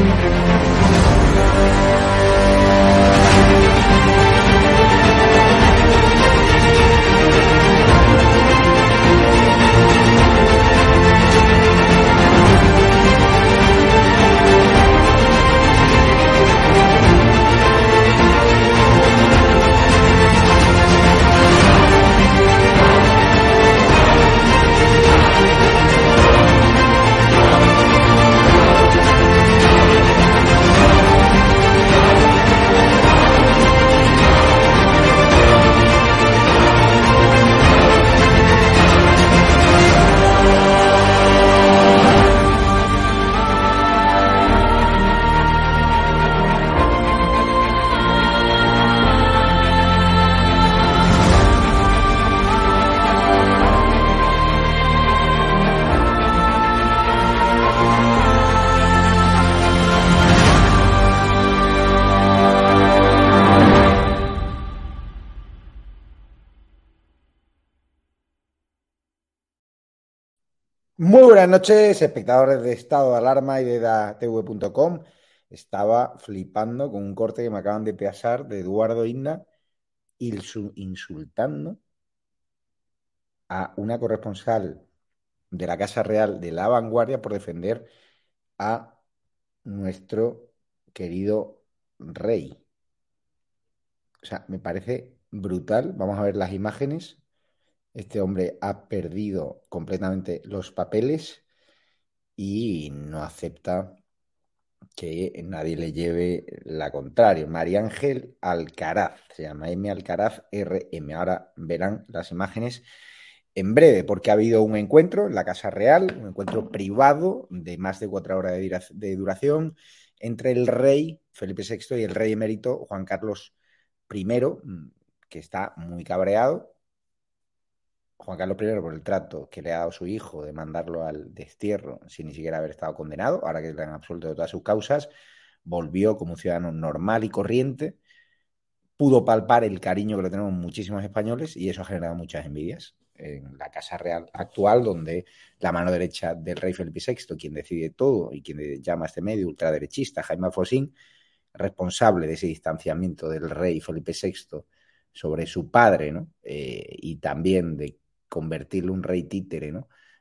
Muy buenas noches, espectadores de Estado de Alarma y de TV.com. Estaba flipando con un corte que me acaban de pasar de Eduardo Inna insultando a una corresponsal de la Casa Real de la Vanguardia por defender a nuestro querido rey. O sea, me parece brutal. Vamos a ver las imágenes. Este hombre ha perdido completamente los papeles y no acepta que nadie le lleve la contraria. María Ángel Alcaraz, se llama M Alcaraz RM. Ahora verán las imágenes en breve, porque ha habido un encuentro en la Casa Real, un encuentro privado de más de cuatro horas de duración entre el rey Felipe VI y el rey emérito Juan Carlos I, que está muy cabreado Juan Carlos I por el trato que le ha dado su hijo de mandarlo al destierro sin ni siquiera haber estado condenado, ahora que está en absoluto de todas sus causas, volvió como un ciudadano normal y corriente, pudo palpar el cariño que le tenemos muchísimos españoles y eso ha generado muchas envidias en la Casa Real actual, donde la mano derecha del rey Felipe VI, quien decide todo y quien llama a este medio ultraderechista, Jaime Alfonsín, responsable de ese distanciamiento del rey Felipe VI sobre su padre, ¿no? Eh, y también de convertirlo un rey títere,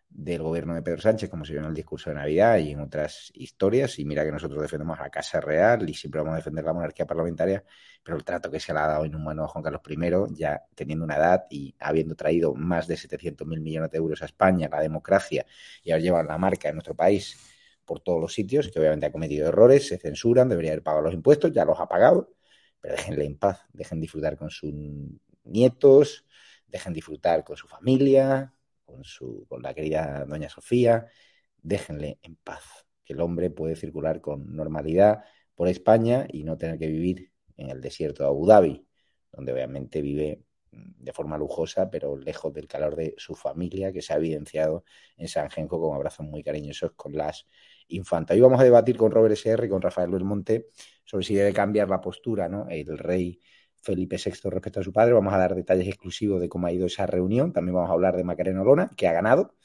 del gobierno de Pedro Sánchez, como se vio en el discurso de Navidad y en otras historias. Y mira que nosotros defendemos a Casa Real y siempre vamos a defender la monarquía parlamentaria, pero el trato que se le ha dado inhumano a Juan Carlos I, ya teniendo una edad y habiendo traído más de 700 mil millones de euros a España, la democracia y haber llevado la marca de nuestro país por todos los sitios, que obviamente ha cometido errores, se censuran, debería haber pagado los impuestos, ya los ha pagado, pero déjenle en paz, dejen disfrutar con sus nietos, dejen disfrutar con su familia, con, su, con la querida doña Sofía, déjenle en paz, que el hombre puede circular con normalidad por España y no tener que vivir en el desierto de Abu Dhabi, donde obviamente vive mm, de forma lujosa, pero lejos del calor de su familia, que se ha evidenciado en San Genco con abrazos muy cariñosos con las infantas. Hoy vamos a debatir con Robert S.R. y con Rafael Luis Monte sobre si debe cambiar la postura, ¿no? El rey Felipe VI respecto a su padre. Vamos a dar detalles exclusivos de cómo ha ido esa reunión. También vamos a hablar de Macarena Olona, que ha ganado.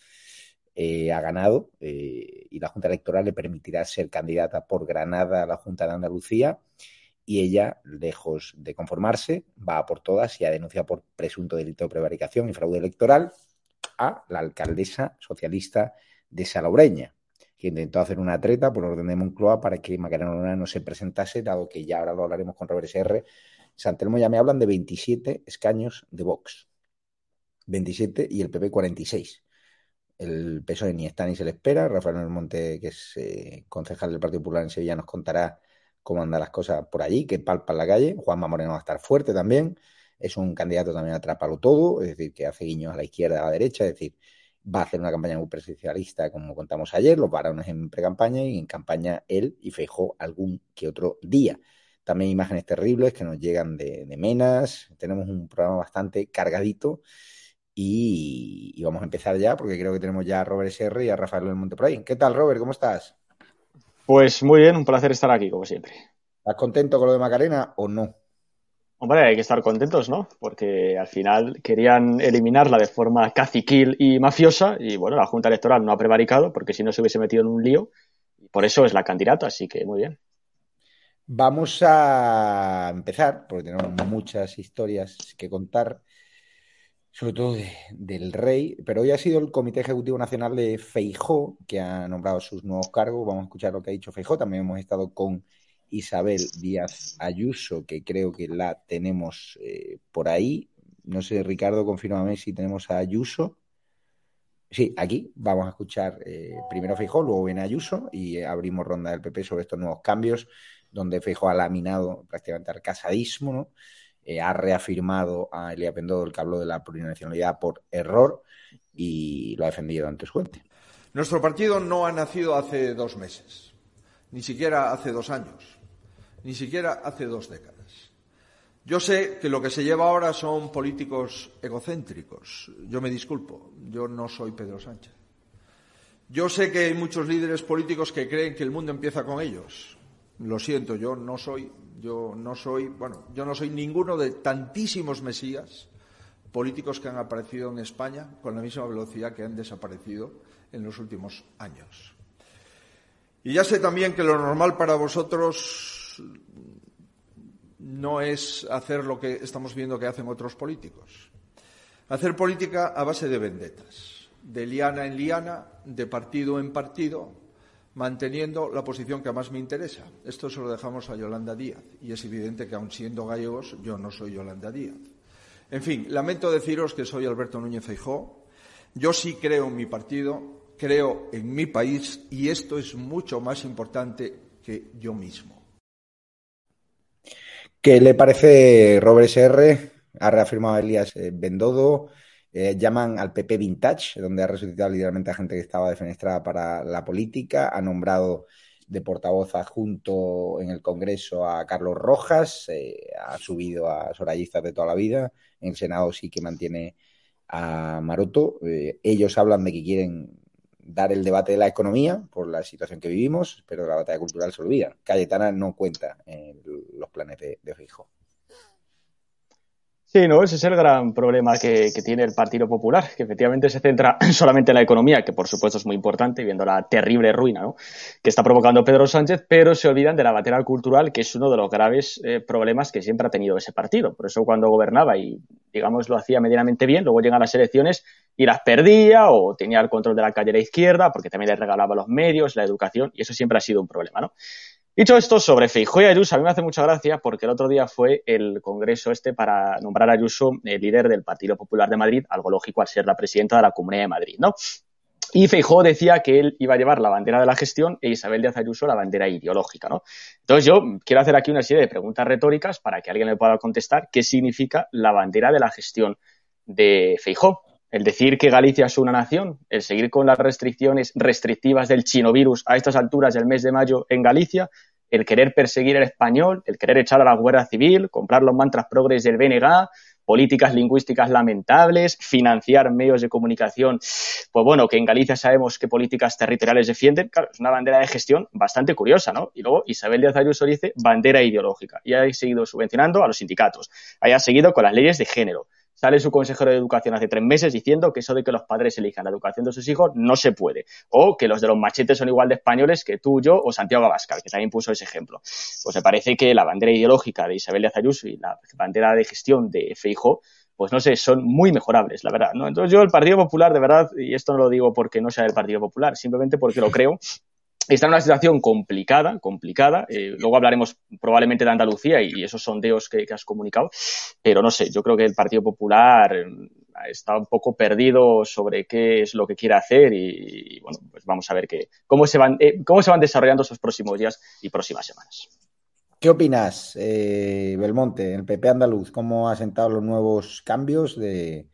eh, ha ganado eh, y la Junta Electoral le permitirá ser candidata por Granada a la Junta de Andalucía y ella, lejos de conformarse, va por todas y ha denunciado por presunto delito de prevaricación y fraude electoral a la alcaldesa socialista de Salobreña, que intentó hacer una treta por orden de Moncloa para que Macarena no se presentase, dado que ya ahora lo hablaremos con Robert SR. Santelmo ya me hablan de 27 escaños de Vox. 27 y el PP 46. El PSOE ni está ni se le espera. Rafael Monte, que es eh, concejal del Partido Popular en Sevilla, nos contará cómo andan las cosas por allí, que palpa en la calle. Juanma Moreno va a estar fuerte también. Es un candidato también a atraparlo todo, es decir, que hace guiños a la izquierda, a la derecha, es decir, va a hacer una campaña muy presidencialista, como contamos ayer, los varones en pre-campaña y en campaña él y Feijó algún que otro día. También imágenes terribles que nos llegan de, Menas. Tenemos un programa bastante cargadito y, vamos a empezar ya porque creo que tenemos ya a Robert SR y a Rafael del Monte ¿Qué tal, Robert? ¿Cómo estás? Pues muy bien, un placer estar aquí, como siempre. ¿Estás contento con lo de Macarena o no? Hombre, hay que estar contentos, ¿no? Porque al final querían eliminarla de forma caciquil y mafiosa y bueno, la Junta Electoral no ha prevaricado porque si no se hubiese metido en un lío. Por eso es la candidata, así que muy bien. Vamos a empezar, porque tenemos muchas historias que contar sobre todo del rey, pero hoy ha sido el Comité Ejecutivo Nacional de Feijó que ha nombrado sus nuevos cargos. Vamos a escuchar lo que ha dicho Feijó. También hemos estado con Isabel Díaz Ayuso, que creo que la tenemos eh, por ahí. No sé, Ricardo, confírmame si tenemos a Ayuso. Sí, aquí vamos a escuchar eh, primero Feijó, luego viene Ayuso y abrimos ronda del PP sobre estos nuevos cambios, donde Feijó ha laminado prácticamente al casadismo. Eh, ha reafirmado a Elia Pendodo el que habló de la plurinacionalidad por error y lo ha defendido ante su. Nuestro partido no ha nacido hace dos meses, ni siquiera hace dos años, ni siquiera hace dos décadas. Yo sé que lo que se lleva ahora son políticos egocéntricos. Yo me disculpo, yo no soy Pedro Sánchez. Yo sé que hay muchos líderes políticos que creen que el mundo empieza con ellos. Lo siento, yo no soy yo no soy, bueno, yo no soy ninguno de tantísimos mesías políticos que han aparecido en España con la misma velocidad que han desaparecido en los últimos años. Y ya sé también que lo normal para vosotros no es hacer lo que estamos viendo que hacen otros políticos. Hacer política a base de vendetas, de liana en liana, de partido en partido, manteniendo la posición que más me interesa. Esto se lo dejamos a Yolanda Díaz. Y es evidente que, aun siendo gallegos, yo no soy Yolanda Díaz. En fin, lamento deciros que soy Alberto Núñez Feijó. Yo sí creo en mi partido, creo en mi país y esto es mucho más importante que yo mismo. ¿Qué le parece Robert SR? Ha reafirmado Elías eh, Bendodo. Eh, llaman al PP Vintage, donde ha resucitado literalmente a gente que estaba defenestrada para la política. Ha nombrado de portavoz adjunto en el Congreso a Carlos Rojas, eh, ha subido a sorayistas de toda la vida. En el Senado sí que mantiene a Maroto. Eh, ellos hablan de que quieren dar el debate de la economía por la situación que vivimos, pero la batalla cultural se olvida. Cayetana no cuenta en los planes de, de Fijo. Sí, no, ese es el gran problema que, tiene el Partido Popular, que efectivamente se centra solamente en la economía, que por supuesto es muy importante, viendo la terrible ruina ¿no? que está provocando Pedro Sánchez, pero se olvidan de la batalla cultural, que es uno de los graves eh, problemas que siempre ha tenido ese partido. Por eso cuando gobernaba y, digamos, lo hacía medianamente bien, luego llegan las elecciones y las perdía o tenía el control de la calle a la izquierda, porque también le regalaba los medios, la educación, y eso siempre ha sido un problema, ¿no? Dicho esto, sobre Feijóo y Ayuso, a mí me hace mucha gracia porque el otro día fue el congreso este para nombrar a Ayuso el líder del Partido Popular de Madrid, algo lógico al ser la presidenta de la Comunidad de Madrid, ¿no? Y Feijóo decía que él iba a llevar la bandera de la gestión e Isabel Díaz Ayuso la bandera ideológica, ¿no? Entonces yo quiero hacer aquí una serie de preguntas retóricas para que alguien me pueda contestar qué significa la bandera de la gestión de Feijóo. El decir que Galicia es una nación, el seguir con las restricciones restrictivas del chinovirus a estas alturas del mes de mayo en Galicia, el querer perseguir el español, el querer echar a la Guardia Civil, comprar los mantras progres del BNG, políticas lingüísticas lamentables, financiar medios de comunicación, pues bueno, que en Galicia sabemos qué políticas territoriales defienden, claro, es una bandera de gestión bastante curiosa, ¿no? Y luego Isabel Díaz Ayuso dice bandera ideológica. Y ha seguido subvencionando a los sindicatos, haya seguido con las leyes de género, Sale su consejero de educación hace tres meses diciendo que eso de que los padres elijan la educación de sus hijos no se puede. O que los de los machetes son igual de españoles que tú, yo o Santiago Abascal, que también puso ese ejemplo. Pues me parece que la bandera ideológica de Isabel de y la bandera de gestión de Feijo pues no sé, son muy mejorables, la verdad. ¿no? Entonces yo el Partido Popular, de verdad, y esto no lo digo porque no sea el Partido Popular, simplemente porque lo creo, está en una situación complicada, complicada. Eh, luego hablaremos probablemente de Andalucía y, esos sondeos que, has comunicado, pero no sé, yo creo que el Partido Popular eh, está un poco perdido sobre qué es lo que quiere hacer y, bueno, pues vamos a ver qué, cómo, se van, eh, cómo se van desarrollando esos próximos días y próximas semanas. ¿Qué opinas, eh, Belmonte, el PP andaluz? ¿Cómo ha sentado los nuevos cambios de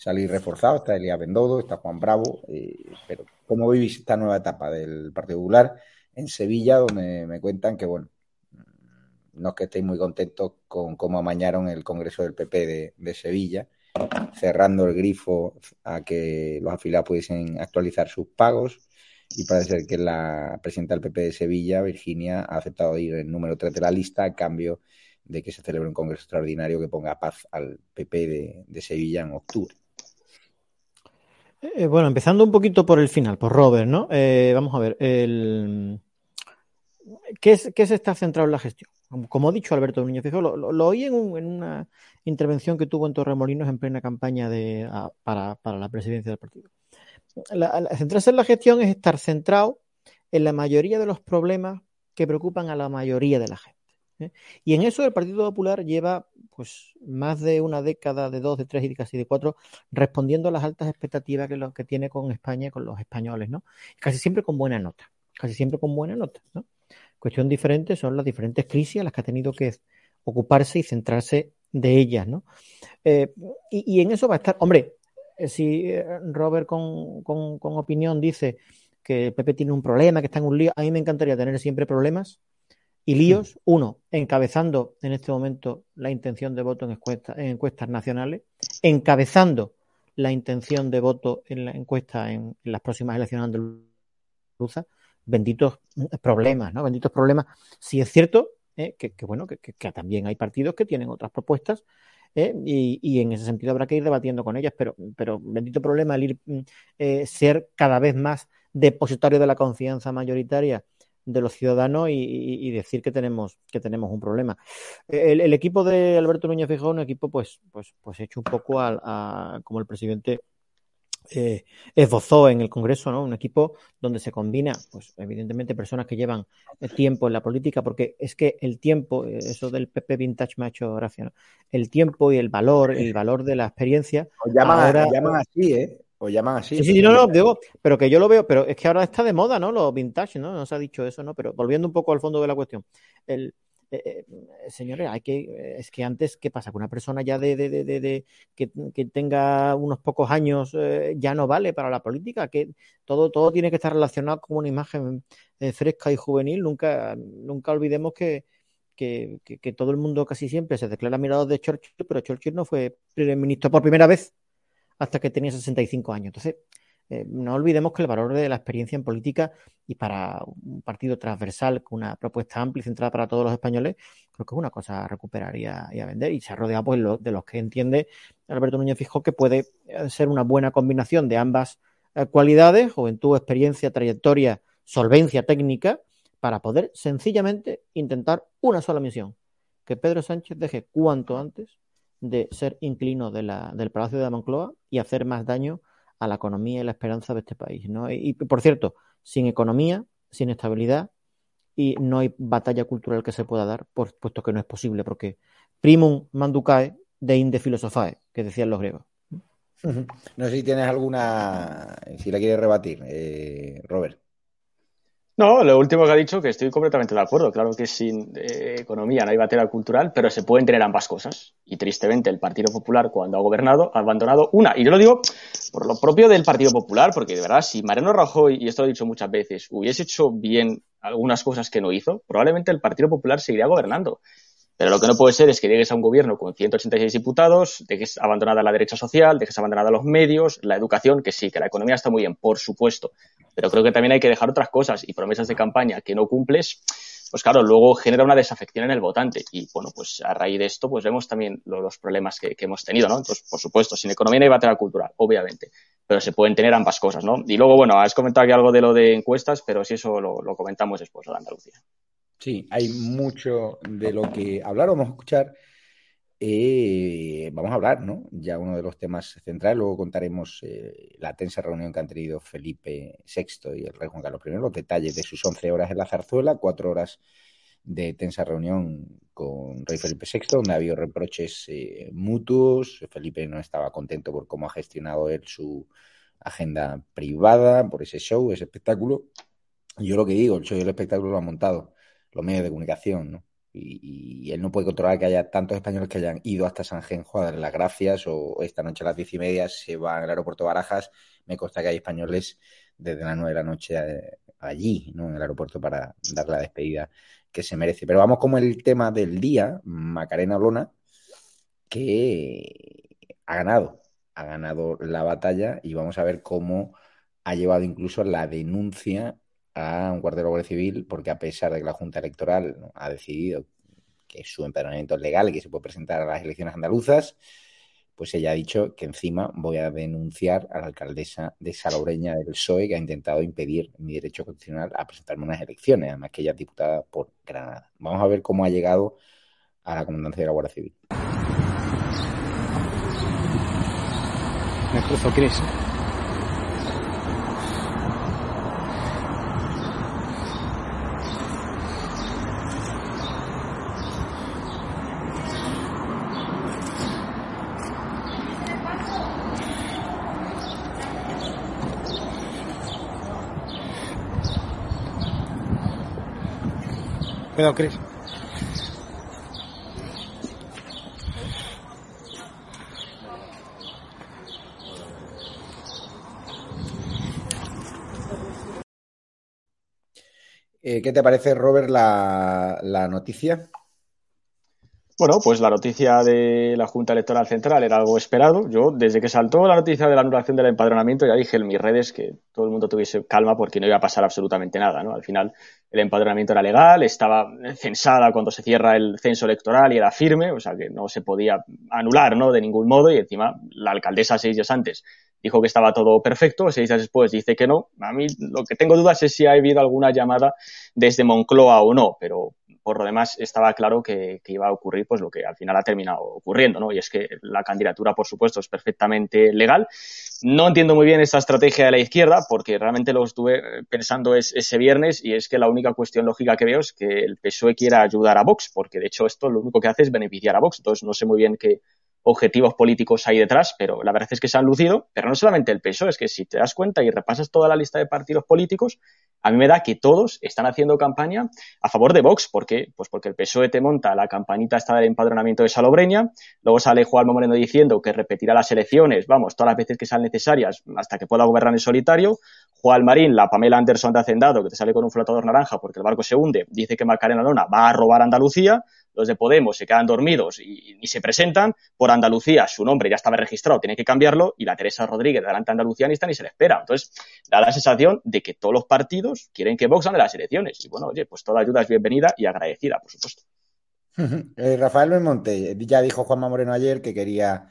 salir reforzado? Está Elías Bendodo, está Juan Bravo, eh, pero ¿cómo vivís esta nueva etapa del Partido Popular en Sevilla, donde me cuentan que, bueno, no es que estéis muy contentos con cómo amañaron el Congreso del PP de Sevilla, cerrando el grifo a que los afiliados pudiesen actualizar sus pagos y parece ser que la presidenta del PP de Sevilla, Virginia, ha aceptado ir en número 3 de la lista a cambio de que se celebre un congreso extraordinario que ponga paz al PP de, Sevilla en octubre. Eh, bueno, empezando un poquito por el final, por Robert, ¿no? Eh, vamos a ver. ¿Qué, es, ¿qué se está centrado en la gestión? Como ha dicho Alberto Núñez Fijo, lo, oí en, una intervención que tuvo en Torremolinos en plena campaña de, para la presidencia del partido la, centrarse en la gestión es estar centrado en la mayoría de los problemas que preocupan a la mayoría de la gente. ¿eh? Y en eso el Partido Popular lleva pues más de una década, de dos, de tres y casi de cuatro, respondiendo a las altas expectativas que, lo, que tiene con España con los españoles, ¿no? Casi siempre con buena nota, casi siempre con buena nota, ¿no? Cuestión diferente son las diferentes crisis las que ha tenido que ocuparse y centrarse de ellas, ¿no? Eh, y, y, en eso va a estar, hombre, eh, si eh, Robert con, opinión dice que Pepe tiene un problema, que está en un lío, a mí me encantaría tener siempre problemas y líos. Uno, encabezando en este momento la intención de voto en, encuestas nacionales, encabezando la intención de voto en la encuesta en, las próximas elecciones andaluzas. Benditos problemas, ¿no? Benditos problemas. Si es cierto eh, que, bueno, que, también hay partidos que tienen otras propuestas ¿eh? y, en ese sentido habrá que ir debatiendo con ellas, pero, pero bendito problema el ir mm, eh, ser cada vez más depositario de la confianza mayoritaria de los ciudadanos y, decir que tenemos que tenemos un problema. El, equipo de Alberto Núñez Fijón, un equipo pues pues pues hecho un poco a como el presidente eh, esbozó en el Congreso, ¿no? Un equipo donde se combina, pues evidentemente personas que llevan tiempo en la política, porque es que el tiempo, eh, eso del PP Vintage me ha hecho gracia, El tiempo y el valor, el valor de la experiencia. O llaman, llaman así, ¿eh? O llaman así. Sí, sí, no, no, digo, pero que yo lo veo, pero es que ahora está de moda, ¿no? Los vintage, ¿no? Nos ha dicho eso, ¿no? Pero volviendo un poco al fondo de la cuestión. El, eh, eh, señores, hay que, es que antes, ¿qué pasa? Que una persona ya de, de, de, que, que, tenga unos pocos años eh, ya no vale para la política, que todo, todo tiene que estar relacionado con una imagen fresca y juvenil. Nunca, nunca olvidemos que, que, que, todo el mundo casi siempre se declara mirado de Churchill, pero Churchill no fue primer ministro por primera vez hasta que tenía 65 años. Entonces, eh, no olvidemos que el valor de la experiencia en política y para un partido transversal con una propuesta amplia y centrada para todos los españoles, creo que es una cosa a recuperar y a, vender. Y se ha rodeado pues, de los que entiende Alberto Núñez Fijó que puede eh, ser una buena combinación de ambas eh, cualidades, juventud, experiencia, trayectoria, solvencia técnica, para poder sencillamente intentar una sola misión, que Pedro Sánchez deje cuanto antes de ser inclino de la, del Palacio de la y hacer más daño a la economía y la esperanza de este país. ¿no? Y, por cierto, sin economía, sin estabilidad y no hay batalla cultural que se pueda dar, por, puesto que no es posible, porque primum manducae de inde filosofae, que decían los griegos. No sé si tienes alguna, si la quieres rebatir, eh, Robert. No, lo último que ha dicho, que estoy completamente de acuerdo. Claro que sin eh, economía no hay batalla cultural, pero se pueden tener ambas cosas. Y tristemente el Partido Popular, cuando ha gobernado, ha abandonado una. Y yo lo digo por lo propio del Partido Popular, porque de verdad, si Mariano Rajoy, y esto lo he dicho muchas veces, hubiese hecho bien algunas cosas que no hizo, probablemente el Partido Popular seguiría gobernando. Pero lo que no puede ser es que llegues a un gobierno con 186 diputados, dejes abandonada la derecha social, dejes abandonada los medios, la educación, que sí, que la economía está muy bien, por supuesto. Pero creo que también hay que dejar otras cosas y promesas de campaña que no cumples, pues claro, luego genera una desafección en el votante. Y bueno, pues a raíz de esto, pues vemos también los, problemas que, hemos tenido, ¿no? Entonces, por supuesto, sin economía no hay batalla cultural, obviamente, pero se pueden tener ambas cosas, ¿no? Y luego, bueno, has comentado aquí algo de lo de encuestas, pero si eso lo, comentamos después de Andalucía. Sí, hay mucho de lo que hablar, vamos a escuchar. Eh, vamos a hablar, ¿no? Ya uno de los temas centrales, luego contaremos eh, la tensa reunión que han tenido Felipe VI y el rey Juan Carlos I, los detalles de sus 11 horas en la zarzuela, cuatro horas de tensa reunión con rey Felipe VI, donde ha habido reproches eh, mutuos. Felipe no estaba contento por cómo ha gestionado él su agenda privada, por ese show, ese espectáculo. Yo lo que digo, el show y el espectáculo lo han montado los medios de comunicación, ¿no? Y, él no puede controlar que haya tantos españoles que hayan ido hasta San Genjo a darle las gracias o esta noche a las diez y media se va al aeropuerto Barajas. Me consta que hay españoles desde las nueve de la noche eh, allí, ¿no? En el aeropuerto para dar la despedida que se merece. Pero vamos como el tema del día, Macarena Olona, que ha ganado, ha ganado la batalla y vamos a ver cómo ha llevado incluso la denuncia a un cuartel de Guardia Civil porque a pesar de que la Junta Electoral ha decidido que su empadronamiento es legal y que se puede presentar a las elecciones andaluzas, pues ella ha dicho que encima voy a denunciar a la alcaldesa de Salobreña del PSOE que ha intentado impedir mi derecho constitucional a presentarme unas elecciones, además que ella es diputada por Granada. Vamos a ver cómo ha llegado a la comandancia de la Guardia Civil. Me cruzo, Cris. Cuidado, Cris. Eh, ¿Qué te parece, Robert, la, la noticia? Bueno, pues la noticia de la Junta Electoral Central era algo esperado. Yo, desde que saltó la noticia de la anulación del empadronamiento, ya dije en mis redes que todo el mundo tuviese calma porque no iba a pasar absolutamente nada. ¿no? Al final, el empadronamiento era legal, estaba censada cuando se cierra el censo electoral y era firme, o sea que no se podía anular ¿no? de ningún modo. Y encima, la alcaldesa seis días antes dijo que estaba todo perfecto, seis días después dice que no. A mí lo que tengo dudas es si ha habido alguna llamada desde Moncloa o no, pero por lo demás estaba claro que, iba a ocurrir pues lo que al final ha terminado ocurriendo, ¿no? Y es que la candidatura, por supuesto, es perfectamente legal. No entiendo muy bien esta estrategia de la izquierda, porque realmente lo estuve pensando ese viernes, y es que la única cuestión lógica que veo es que el PSOE quiera ayudar a Vox, porque de hecho esto lo único que hace es beneficiar a Vox. Entonces no sé muy bien qué, objetivos políticos hay detrás, pero la verdad es que se han lucido, pero no solamente el PSOE, es que si te das cuenta y repasas toda la lista de partidos políticos, a mí me da que todos están haciendo campaña a favor de Vox. ¿Por qué? Pues porque el PSOE te monta la campanita esta del empadronamiento de Salobreña, luego sale Juan Moreno diciendo que repetirá las elecciones, vamos, todas las veces que sean necesarias hasta que pueda gobernar en solitario, Juan Marín, la Pamela Anderson de Hacendado, que te sale con un flotador naranja porque el barco se hunde, dice que Macarena Lona va a robar Andalucía, los de Podemos se quedan dormidos y ni se presentan. Por Andalucía su nombre ya estaba registrado, tiene que cambiarlo y la Teresa Rodríguez delante Andalucía ni está ni se le espera. Entonces, da la sensación de que todos los partidos quieren que Vox gane las elecciones. Y bueno, oye, pues toda ayuda es bienvenida y agradecida, por supuesto. Eh, Rafael Belmonte, ya dijo Juanma Moreno ayer que quería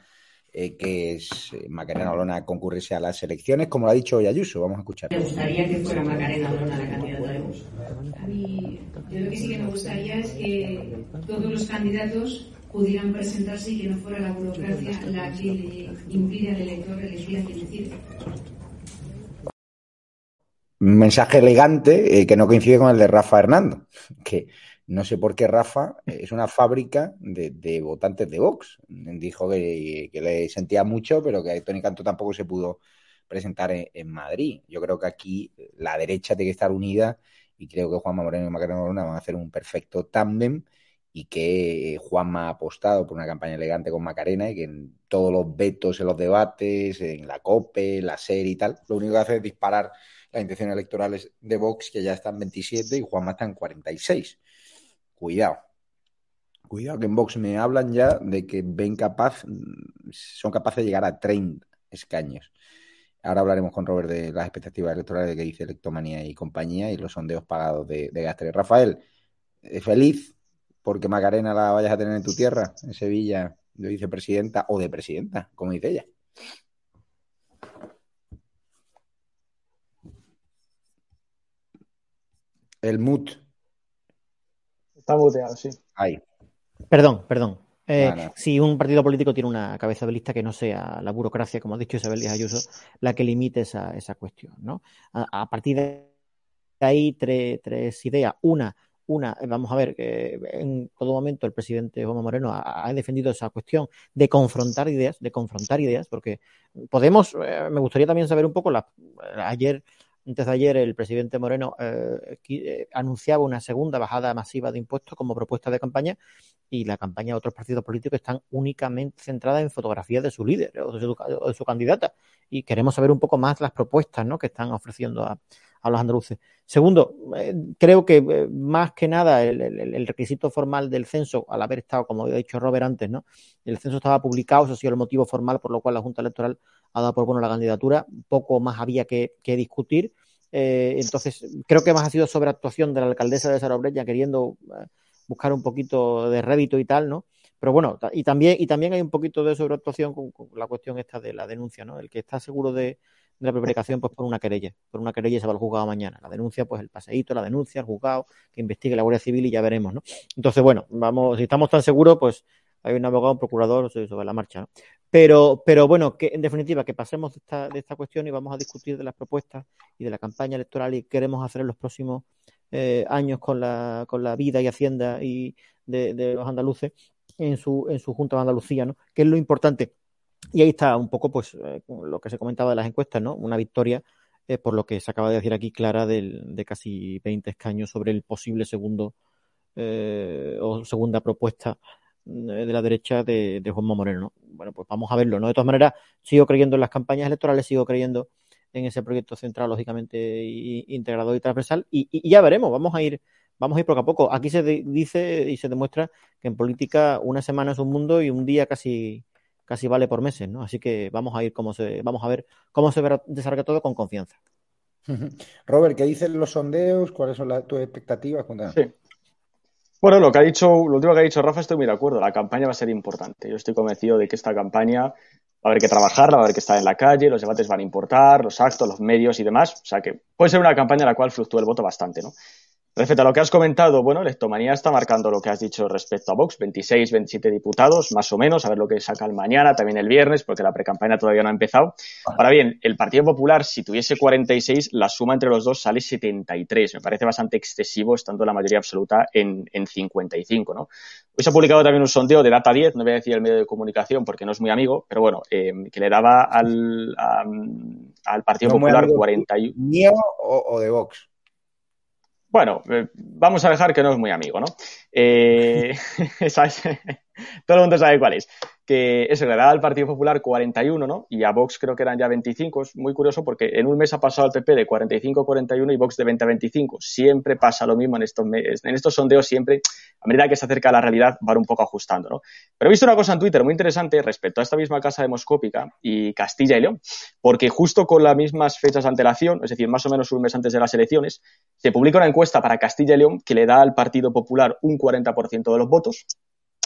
eh, que eh, Macarena Olona concurriese a las elecciones, como lo ha dicho hoy Ayuso. Vamos a escuchar. Me gustaría que fuera Macarena Olona la candidata de yo lo que sí que me gustaría es que todos los candidatos pudieran presentarse y que no fuera la burocracia la que le impide al elector elegir a quien decide. Mensaje elegante eh, que no coincide con el de Rafa Hernando, que no sé por qué Rafa eh, es una fábrica de, votantes de Vox. Dijo que, le sentía mucho, pero que Tony Canto tampoco se pudo presentar en, Madrid. Yo creo que aquí la derecha tiene que estar unida y creo que Juanma Moreno y Macarena Luna van a hacer un perfecto tándem y que Juanma ha apostado por una campaña elegante con Macarena y que en todos los vetos en los debates, en la COPE, la SER y tal, lo único que hace es disparar las intenciones electorales de Vox, que ya están 27 y Juanma está en 46 cuidado. Cuidado que en Vox me hablan ya de que ven capaz, son capaces de llegar a 30 escaños. Ahora hablaremos con Robert de las expectativas electorales que dice Electomanía y compañía y los sondeos pagados de, de Gastre. Rafael, eh, feliz porque Macarena la vayas a tener en tu tierra, en Sevilla, de vicepresidenta o de presidenta, como dice ella. El MUT. Está muteado, sí. Ahí. Perdón, perdón. Eh. Si un partido político tiene una cabeza de lista que no sea la burocracia, como ha dicho Isabel Díaz Ayuso, la que limite esa, esa cuestión, ¿no? A, a partir de ahí, tres, tres ideas. Una, una, eh, vamos a ver, que en todo momento el presidente Juanma Moreno ha, ha defendido esa cuestión de confrontar ideas, de confrontar ideas, porque Podemos, eh, me gustaría también saber un poco, la, ayer, antes de ayer, el presidente Moreno eh, eh, anunciaba una segunda bajada masiva de impuestos como propuesta de campaña y la campaña de otros partidos políticos están únicamente centradas en fotografías de su líder o de su, candidata. Y queremos saber un poco más las propuestas ¿no? que están ofreciendo a, a los andaluces. Segundo, eh, creo que más que nada el, el- requisito formal del censo, al haber estado, como ha dicho Robert antes, ¿no? el censo estaba publicado, eso ha sido el motivo formal por lo cual la Junta Electoral ha dado por bueno la candidatura, poco más había que, discutir. Eh, entonces, creo que más ha sido sobreactuación de la alcaldesa de Sarobreña queriendo eh, buscar un poquito de rédito y tal, ¿no? Pero bueno, y también, y también hay un poquito de sobreactuación con, con la cuestión esta de la denuncia, ¿no? El que está seguro de, de la prevaricación, pues por una querella. Por una querella se va al juzgado mañana. La denuncia, pues el paseíto, la denuncia, el juzgado, que investigue la Guardia Civil y ya veremos, ¿no? Entonces, bueno, vamos, si estamos tan seguros, pues hay un abogado, un procurador sobre la marcha, ¿no? Pero, pero bueno, que en definitiva, que pasemos de esta, de esta cuestión y vamos a discutir de las propuestas y de la campaña electoral y queremos hacer en los próximos eh, años con la, con la vida y hacienda y de, los andaluces en su, en su Junta de Andalucía, ¿no? Que es lo importante. Y ahí está un poco, pues, eh, lo que se comentaba de las encuestas, ¿no? Una victoria, eh, por lo que se acaba de decir aquí, Clara, del, de casi 20 escaños sobre el posible segundo o segunda propuesta de la derecha de, de Juanma Moreno. ¿no? Bueno, pues vamos a verlo, ¿no? De todas maneras, sigo creyendo en las campañas electorales, sigo creyendo en ese proyecto central, lógicamente, integrador y transversal, y, y- y ya veremos, vamos a ir, vamos a ir poco a poco. Aquí se de- dice y se demuestra que en política una semana es un mundo y un día casi, casi vale por meses, ¿no? Así que vamos a ir cómo se, vamos a ver cómo se verá- desarrolla todo con confianza. Robert, ¿qué dicen los sondeos? ¿Cuáles son las, tus expectativas? Cuéntanos. Sí. Bueno, lo que ha dicho, lo último que ha dicho Rafa, estoy muy de acuerdo. La campaña va a ser importante. Yo estoy convencido de que esta campaña va a haber que trabajarla, va a haber que estar en la calle, los debates van a importar, los actos, los medios y demás. O sea que puede ser una campaña en la cual fluctúe el voto bastante, ¿no? Respecto a lo que has comentado, bueno, Electomanía está marcando lo que has dicho respecto a Vox, 26, 27 diputados, más o menos, a ver lo que sacan mañana, también el viernes, porque la precampaña todavía no ha empezado. Ahora bien, el Partido Popular, si tuviese 46, la suma entre los dos sale 73. Me parece bastante excesivo, estando la mayoría absoluta en, en 55, ¿no? Hoy se ha publicado también un sondeo de Data 10, no voy a decir el medio de comunicación porque no es muy amigo, pero bueno, eh, que le daba al, a- al Partido No Popular amigo, 41. ¿Mío o, o de Vox? Bueno, eh, vamos a dejar que no es muy amigo, ¿no? Eh. Todo el mundo sabe cuál es. Que eso le daba al Partido Popular 41, ¿no? Y a Vox creo que eran ya 25. Es muy curioso porque en un mes ha pasado el PP de 45 a 41 y Vox de 20 a 25. Siempre pasa lo mismo en estos, mes- en estos sondeos, siempre, a medida que se acerca la realidad, van un poco ajustando, ¿no? Pero he visto una cosa en Twitter muy interesante respecto a esta misma casa demoscópica y Castilla y León, porque justo con las mismas fechas de antelación, es decir, más o menos un mes antes de las elecciones, se publica una encuesta para Castilla y León que le da al Partido Popular un 40% de los votos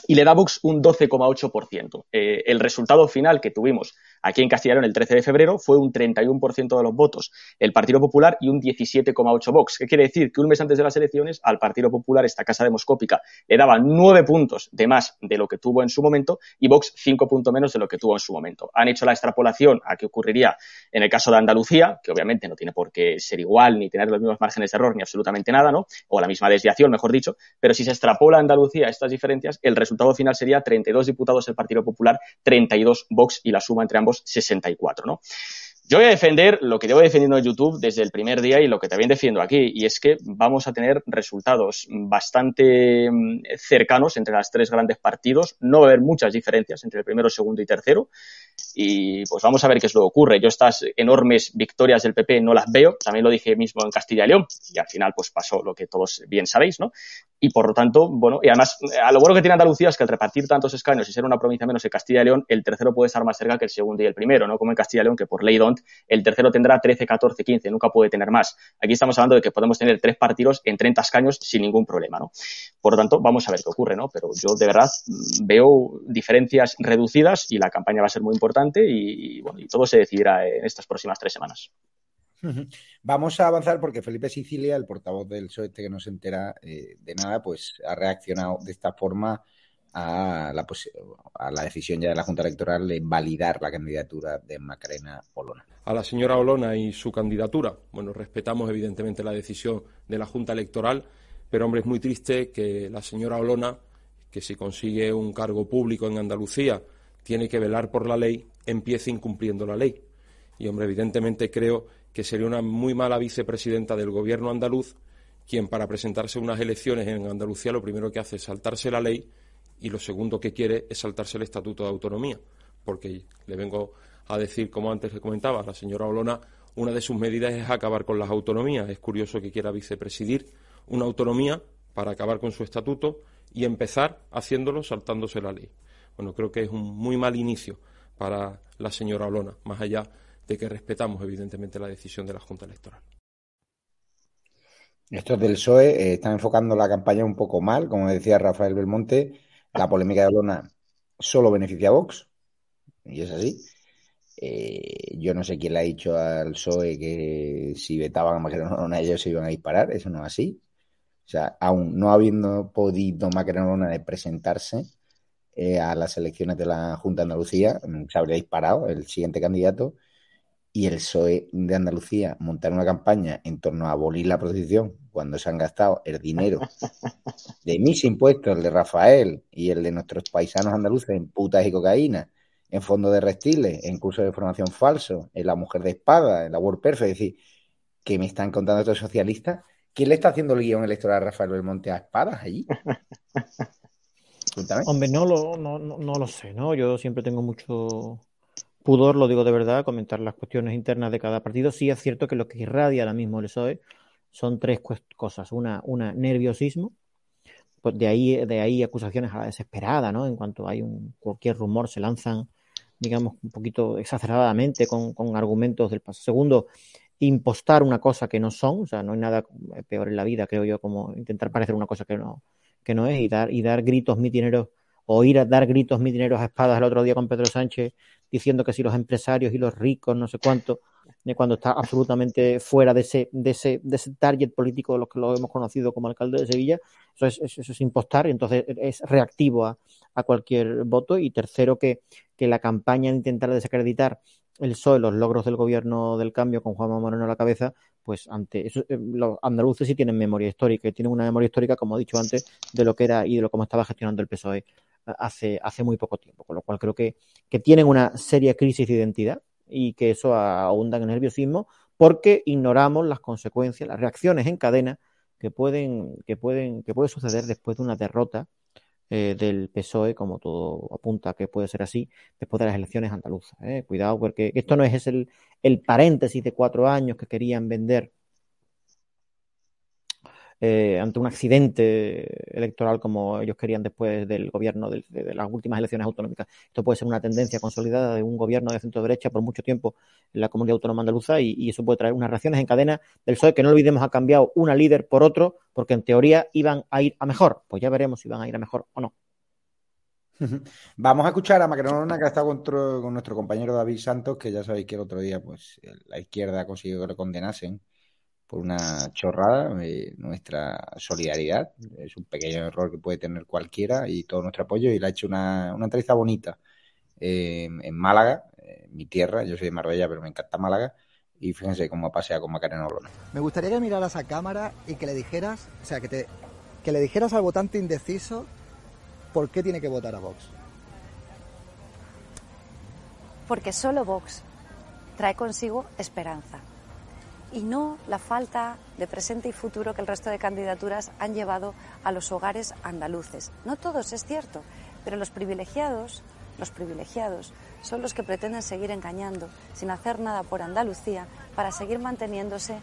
y le da Vox un 12,8%. Eh, el resultado final que tuvimos aquí en León el 13 de febrero fue un 31% de los votos el Partido Popular y un 17,8% Vox. ¿Qué quiere decir? Que un mes antes de las elecciones al Partido Popular, esta casa demoscópica, le daba nueve puntos de más de lo que tuvo en su momento y Vox cinco puntos menos de lo que tuvo en su momento. Han hecho la extrapolación a qué ocurriría en el caso de Andalucía, que obviamente no tiene por qué ser igual ni tener los mismos márgenes de error ni absolutamente nada, ¿no? O la misma desviación, mejor dicho, pero si se extrapola a Andalucía estas diferencias, el resultado final sería 32 diputados el Partido Popular, 32 Vox y la suma entre ambos 64, ¿no? Yo voy a defender lo que llevo defendiendo en YouTube desde el primer día y lo que también defiendo aquí, y es que vamos a tener resultados bastante mm, cercanos entre las tres grandes partidos. No va a haber muchas diferencias entre el primero, segundo y tercero. Y pues vamos a ver qué es lo que ocurre. Yo estas enormes victorias del PP no las veo, también lo dije mismo en Castilla y León, y al final pues pasó lo que todos bien sabéis, ¿no? Y por lo tanto, bueno, y además, a lo bueno que tiene Andalucía es que al repartir tantos escaños y ser una provincia menos en Castilla y León, el tercero puede estar más cerca que el segundo y el primero, ¿no? Como en Castilla y León, que por ley don't, el tercero tendrá 13, 14, 15, nunca puede tener más. Aquí estamos hablando de que podemos tener tres partidos en 30 escaños sin ningún problema, ¿no? Por lo tanto, vamos a ver qué ocurre, ¿no? Pero yo de verdad veo diferencias reducidas y la campaña va a ser muy importante y, bueno, y todo se decidirá en estas próximas tres semanas. Vamos a avanzar porque Felipe Sicilia, el portavoz del PSOE este que no se entera eh, de nada, pues ha reaccionado de esta forma a la, a la decisión ya de la Junta Electoral de validar la candidatura de Macarena Olona. A la señora Olona y su candidatura. Bueno, respetamos evidentemente la decisión de la Junta Electoral, pero hombre, es muy triste que la señora Olona, que si consigue un cargo público en Andalucía, tiene que velar por la ley, empiece incumpliendo la ley. Y hombre, evidentemente creo que sería una muy mala vicepresidenta del gobierno andaluz, quien para presentarse unas elecciones en Andalucía lo primero que hace es saltarse la ley y lo segundo que quiere es saltarse el Estatuto de Autonomía, porque le vengo a decir, como antes le comentaba, la señora Olona, una de sus medidas es acabar con las autonomías. Es curioso que quiera vicepresidir una autonomía para acabar con su estatuto y empezar haciéndolo saltándose la ley. Bueno, creo que es un muy mal inicio para la señora Olona, más allá de que respetamos evidentemente la decisión de la Junta Electoral. Estos del PSOE eh, están enfocando la campaña un poco mal, como decía Rafael Belmonte, la polémica de Olona solo beneficia a Vox, y es así. Eh, yo no sé quién le ha dicho al PSOE que si vetaban a Macarena Olona ellos se iban a disparar, eso no es así. O sea, aún no habiendo podido Macarena Olona de presentarse eh, a las elecciones de la Junta de Andalucía, se habría disparado el siguiente candidato y el PSOE de Andalucía montar una campaña en torno a abolir la prostitución cuando se han gastado el dinero de mis impuestos, el de Rafael y el de nuestros paisanos andaluces en putas y cocaína, en fondos de reptiles, en cursos de formación falso, en la mujer de espada, en la World Perfect, es decir, que me están contando estos socialistas, ¿quién le está haciendo el guion electoral a Rafael Belmonte a espadas allí? Hombre, no lo, no, no lo sé, ¿no? Yo siempre tengo mucho pudor, lo digo de verdad, comentar las cuestiones internas de cada partido. Sí es cierto que lo que irradia ahora mismo el PSOE son tres cosas. Una, una nerviosismo, pues de ahí, de ahí acusaciones a la desesperada, ¿no? En cuanto hay un, cualquier rumor, se lanzan, digamos, un poquito exacerbadamente con, con argumentos del pasado. Segundo, impostar una cosa que no son, o sea, no hay nada peor en la vida, creo yo, como intentar parecer una cosa que no, que no es y dar, y dar gritos mitineros o ir a dar gritos mitineros a espadas el otro día con Pedro Sánchez diciendo que si los empresarios y los ricos, no sé cuánto, cuando está absolutamente fuera de ese, de ese, de ese target político de los que lo hemos conocido como alcalde de Sevilla, eso es, eso es impostar, entonces es reactivo a, a cualquier voto. Y tercero, que, que la campaña de intentar desacreditar el PSOE, los logros del gobierno del cambio con Juan Moreno a la cabeza, pues ante eso, eh, los andaluces sí tienen memoria histórica, y tienen una memoria histórica, como he dicho antes, de lo que era y de lo cómo estaba gestionando el PSOE hace, hace muy poco tiempo, con lo cual creo que, que tienen una seria crisis de identidad y que eso ahonda en el nerviosismo porque ignoramos las consecuencias, las reacciones en cadena que pueden, que pueden, que puede suceder después de una derrota eh, del PSOE, como todo apunta que puede ser así, después de las elecciones andaluzas. Eh. Cuidado, porque esto no es el, el paréntesis de cuatro años que querían vender eh, ante un accidente electoral como ellos querían después del gobierno de, las últimas elecciones autonómicas. Esto puede ser una tendencia consolidada de un gobierno de centro derecha por mucho tiempo en la comunidad autónoma andaluza y, eso puede traer unas reacciones en cadena del PSOE que no olvidemos ha cambiado una líder por otro porque en teoría iban a ir a mejor. Pues ya veremos si van a ir a mejor o no. Vamos a escuchar a Macronona que ha estado con, nuestro compañero David Santos, que ya sabéis que el otro día pues la izquierda ha conseguido que lo condenasen por una chorrada. Eh, nuestra solidaridad es un pequeño error que puede tener cualquiera y todo nuestro apoyo. Y le ha hecho una, una entrevista bonita eh, en Málaga, eh, mi tierra. Yo soy de Marbella, pero me encanta Málaga. Y fíjense cómo pasea con Macarena Olona. Me gustaría que miraras a cámara y que le dijeras, o sea, que, te, que le dijeras al votante indeciso por qué tiene que votar a Vox. Porque solo Vox trae consigo esperanza y no la falta de presente y futuro que el resto de candidaturas han llevado a los hogares andaluces. No todos, es cierto, pero los privilegiados los privilegiados, son los que pretenden seguir engañando, sin hacer nada por Andalucía, para seguir manteniéndose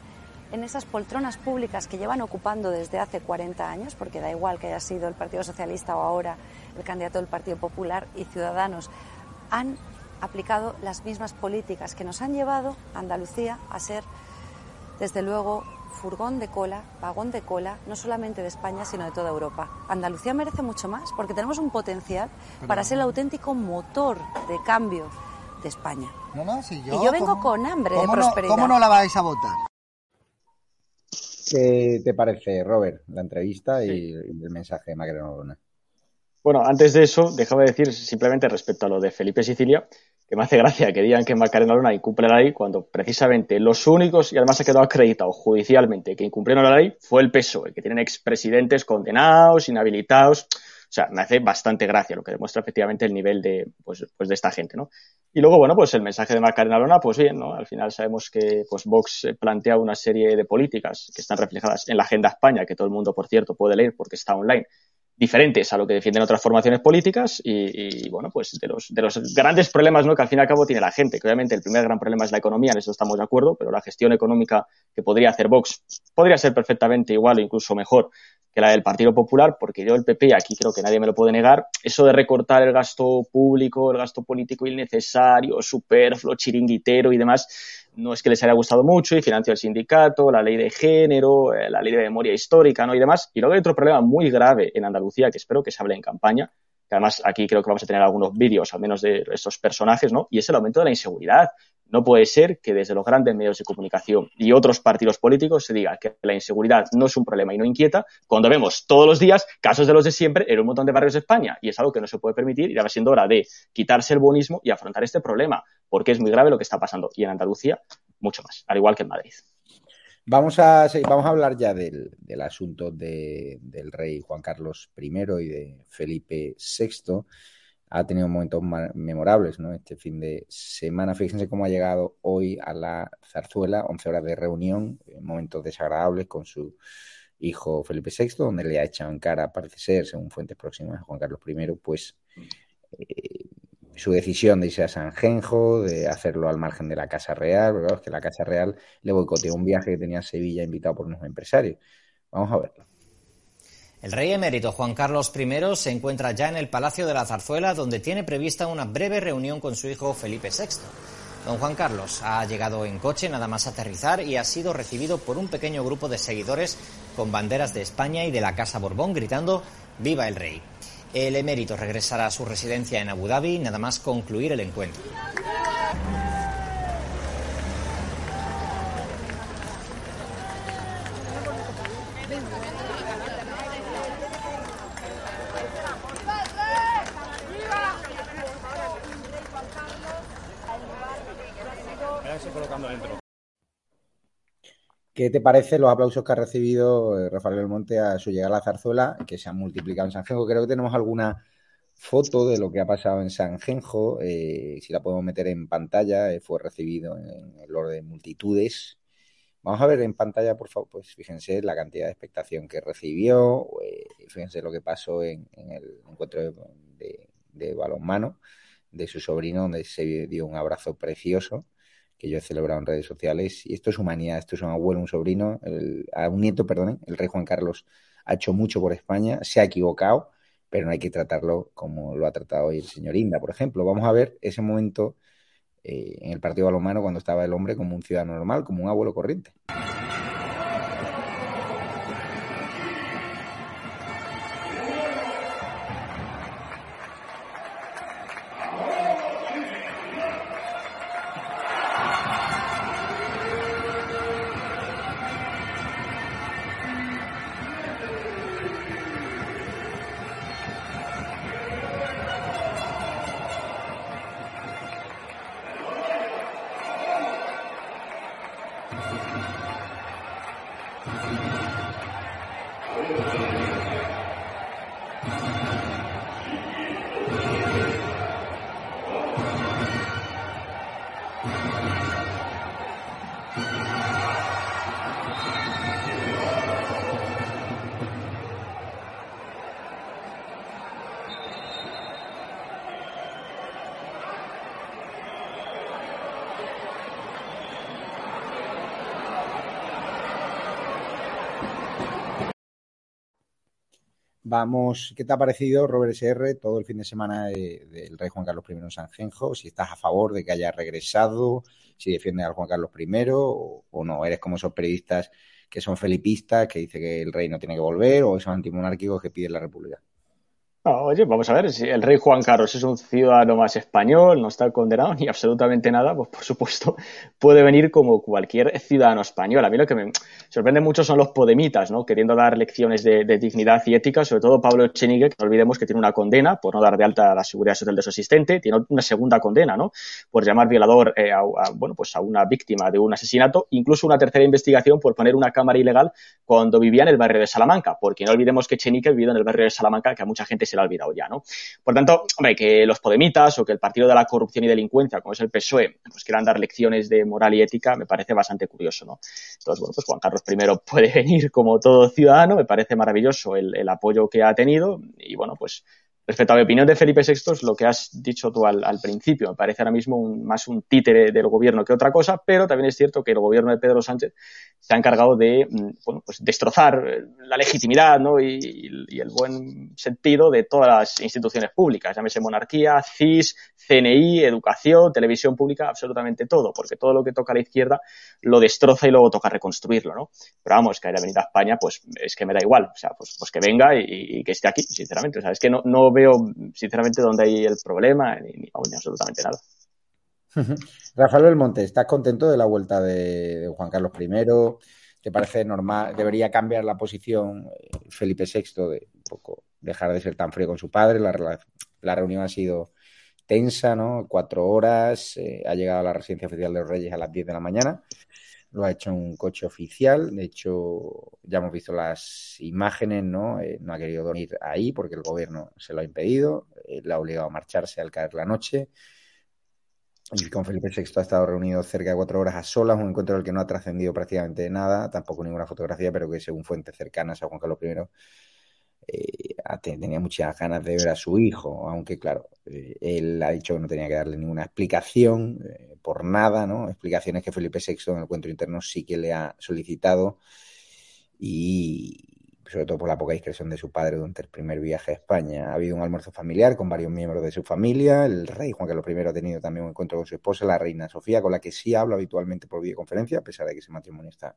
en esas poltronas públicas que llevan ocupando desde hace 40 años, porque da igual que haya sido el Partido Socialista o ahora el candidato del Partido Popular y Ciudadanos, han aplicado las mismas políticas que nos han llevado a Andalucía a ser, desde luego, furgón de cola, vagón de cola, no solamente de España, sino de toda Europa. Andalucía merece mucho más porque tenemos un potencial para ser el auténtico motor de cambio de España. No, no, si yo, y yo vengo ¿cómo- con hambre de ¿cómo no- prosperidad. ¿Cómo no la vais a votar? ¿Qué te parece, Robert, la entrevista y, y el mensaje de Olona? Bueno, antes de eso, déjame decir simplemente respecto a lo de Felipe Sicilia, que me hace gracia que digan que Macarena Olona incumple la ley cuando precisamente los únicos, y además ha quedado acreditado judicialmente, que incumplieron la ley fue el PSOE, que tienen expresidentes condenados, inhabilitados. O sea, me hace bastante gracia, lo que demuestra efectivamente el nivel de, pues, pues de esta gente, ¿no? Y luego, bueno, pues el mensaje de Macarena Olona, pues bien, ¿no? Al final sabemos que pues Vox eh, plantea una serie de políticas que están reflejadas en la Agenda España, que todo el mundo, por cierto, puede leer porque está online, diferentes a lo que defienden otras formaciones políticas y, bueno, pues de los, de los grandes problemas ¿no? que al fin y al cabo tiene la gente, que obviamente el primer gran problema es la economía, en eso estamos de acuerdo, pero la gestión económica que podría hacer Vox podría ser perfectamente igual o incluso mejor que la del Partido Popular, porque yo el PP, aquí creo que nadie me lo puede negar, eso de recortar el gasto público, el gasto político innecesario, superfluo, chiringuitero y demás, no es que les haya gustado mucho y financió el sindicato, la ley de género, eh, la ley de memoria histórica, ¿no? Y demás. Y luego hay otro problema muy grave en Andalucía que espero que se hable en campaña, además aquí creo que vamos a tener algunos vídeos, al menos de estos personajes, ¿no? Y es el aumento de la inseguridad. No puede ser que desde los grandes medios de comunicación y otros partidos políticos se diga que la inseguridad no es un problema y no inquieta, cuando vemos todos los días casos de los de siempre en un montón de barrios de España. Y es algo que no se puede permitir y va siendo hora de quitarse el bonismo y afrontar este problema, porque es muy grave lo que está pasando. Y en Andalucía, mucho más, al igual que en Madrid. Vamos a, vamos a hablar ya del, del asunto de- del rey Juan Carlos I y de Felipe VI. Ha tenido momentos memorables, ¿no? Este fin de semana. Fíjense cómo ha llegado hoy a la zarzuela, 11 horas de reunión, eh, momentos desagradables con su hijo Felipe VI, donde le ha echado en cara, parece ser, según fuentes próximas Juan Carlos I, pues eh, su decisión de irse a Sanjenjo, de hacerlo al margen de la Casa Real, es que la Casa Real le boicoteó un viaje que tenía a Sevilla invitado por unos empresarios. Vamos a verlo. El rey emérito Juan Carlos I se encuentra ya en el Palacio de la Zarzuela, donde tiene prevista una breve reunión con su hijo Felipe VI. Don Juan Carlos ha llegado en coche nada más aterrizar y ha sido recibido por un pequeño grupo de seguidores con banderas de España y de la Casa Borbón gritando ¡Viva el rey! El emérito regresará a su residencia en Abu Dhabi nada más concluir el encuentro. ¿Qué te parece los aplausos que ha recibido eh, Rafael del Monte a su llegada a la zarzuela, que se han multiplicado en Sanjenjo? Creo que tenemos alguna foto de lo que ha pasado en Sanjenjo, eh, si la podemos meter en pantalla, eh, fue recibido en el orden de multitudes. Vamos a ver en pantalla, por favor, pues fíjense la cantidad de expectación que recibió, eh, fíjense lo que pasó en, en el encuentro de, de- de balonmano de su sobrino, donde se dio un abrazo precioso que yo he celebrado en redes sociales. Y esto es humanidad, esto es un abuelo, un sobrino, el- a un nieto, perdón. El rey Juan Carlos ha hecho mucho por España, se ha equivocado, pero no hay que tratarlo como lo ha tratado hoy el señor Inda, por ejemplo. Vamos a ver ese momento eh, en el partido balonmano cuando estaba el hombre como un ciudadano normal, como un abuelo corriente. Vamos, ¿qué te ha parecido, Robert SR, todo el fin de semana del rey Juan Carlos I en Sanjenjo? Si estás a favor de que haya regresado, si defiendes al Juan Carlos I o, o, no, eres como esos periodistas que son felipistas, que dicen que el rey no tiene que volver, o esos antimonárquicos que piden la república. Oye, vamos a ver, si el rey Juan Carlos es un ciudadano más español, no está condenado ni absolutamente nada, pues por supuesto puede venir como cualquier ciudadano español. A mí lo que me sorprende mucho son los podemitas, ¿no? Queriendo dar lecciones de, dignidad y ética, sobre todo Pablo Echenique, que no olvidemos que tiene una condena por no dar de alta la seguridad social de su asistente, tiene una segunda condena, ¿no? Por llamar violador eh, a, bueno, pues a una víctima de un asesinato, incluso una tercera investigación por poner una cámara ilegal cuando vivía en el barrio de Salamanca, porque no olvidemos que Echenique vivido en el barrio de Salamanca, que a mucha gente se le ha olvidado ya, ¿no? Por tanto, hombre, que los podemitas o que el partido de la corrupción y delincuencia, como es el PSOE, pues quieran dar lecciones de moral y ética, me parece bastante curioso, ¿no? Entonces, bueno, pues Juan Carlos primero puede venir como todo ciudadano, me parece maravilloso el apoyo que ha tenido y bueno, pues Respecto a mi opinión de Felipe VI, es lo que has dicho tú al, principio. Me parece ahora mismo más un títere del gobierno que otra cosa, pero también es cierto que el gobierno de Pedro Sánchez se ha encargado de mm, bueno, pues destrozar la legitimidad ¿no? y, el buen sentido de todas las instituciones públicas, llámese monarquía, CIS, CNI, educación, televisión pública, absolutamente todo, porque todo lo que toca a la izquierda lo destroza y luego toca reconstruirlo. ¿no? Pero vamos, que haya venido a España, pues es que me da igual. O sea, pues, pues que venga y, que esté aquí, sinceramente. O sea, es que no, veo, sinceramente, dónde hay el problema, ni, absolutamente nada. Rafael Belmonte, ¿estás contento de la vuelta de, Juan Carlos I? ¿Te parece normal? ¿Debería cambiar la posición eh, Felipe VI de un poco dejar de ser tan frío con su padre? La, la reunión ha sido tensa, ¿no? Cuatro horas, eh, ha llegado a la residencia oficial de los Reyes a las 10 de la mañana lo ha hecho un coche oficial. De hecho, ya hemos visto las imágenes, ¿no? Eh, no ha querido dormir ahí porque el gobierno se lo ha impedido. Eh, ha obligado a marcharse al caer la noche. Y con Felipe VI ha estado reunido cerca de cuatro horas a solas, un encuentro del que no ha trascendido prácticamente nada, tampoco ninguna fotografía, pero que según fuentes cercanas a Juan Carlos I eh, tenía muchas ganas de ver a su hijo, aunque claro, eh, él ha dicho que no tenía que darle ninguna explicación eh, por nada, ¿no? Explicaciones que Felipe VI en el encuentro interno sí que le ha solicitado y sobre todo por la poca discreción de su padre durante el primer viaje a España. Ha habido un almuerzo familiar con varios miembros de su familia. El rey Juan Carlos I ha tenido también un encuentro con su esposa, la reina Sofía, con la que sí habla habitualmente por videoconferencia, a pesar de que ese matrimonio está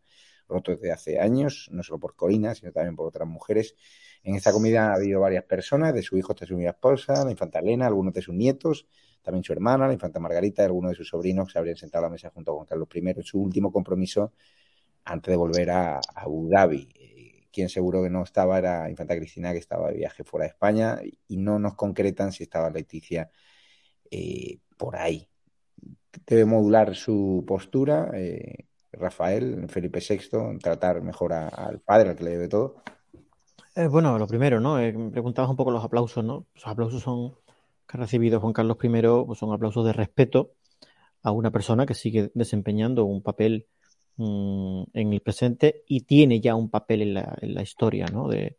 roto desde hace años, no solo por Corina, sino también por otras mujeres. En esta comida ha habido varias personas, de su hijo hasta su esposa, la infanta Elena, algunos de sus nietos, también su hermana, la infanta Margarita, y algunos de sus sobrinos que se habrían sentado a la mesa junto Juan Carlos I su último compromiso antes de volver a Abu Dhabi quien seguro que no estaba era Infanta Cristina, que estaba de viaje fuera de España, y no nos concretan si estaba Leticia eh, por ahí. Debe modular su postura, eh, Rafael, Felipe VI, tratar mejor al padre, al que le debe todo. Eh, bueno, lo primero, ¿no? me preguntabas un poco los aplausos, ¿no? Los aplausos son que ha recibido Juan Carlos I, pues son aplausos de respeto a una persona que sigue desempeñando un papel Mm, en el presente y tiene ya un papel en la, en la historia ¿no? de,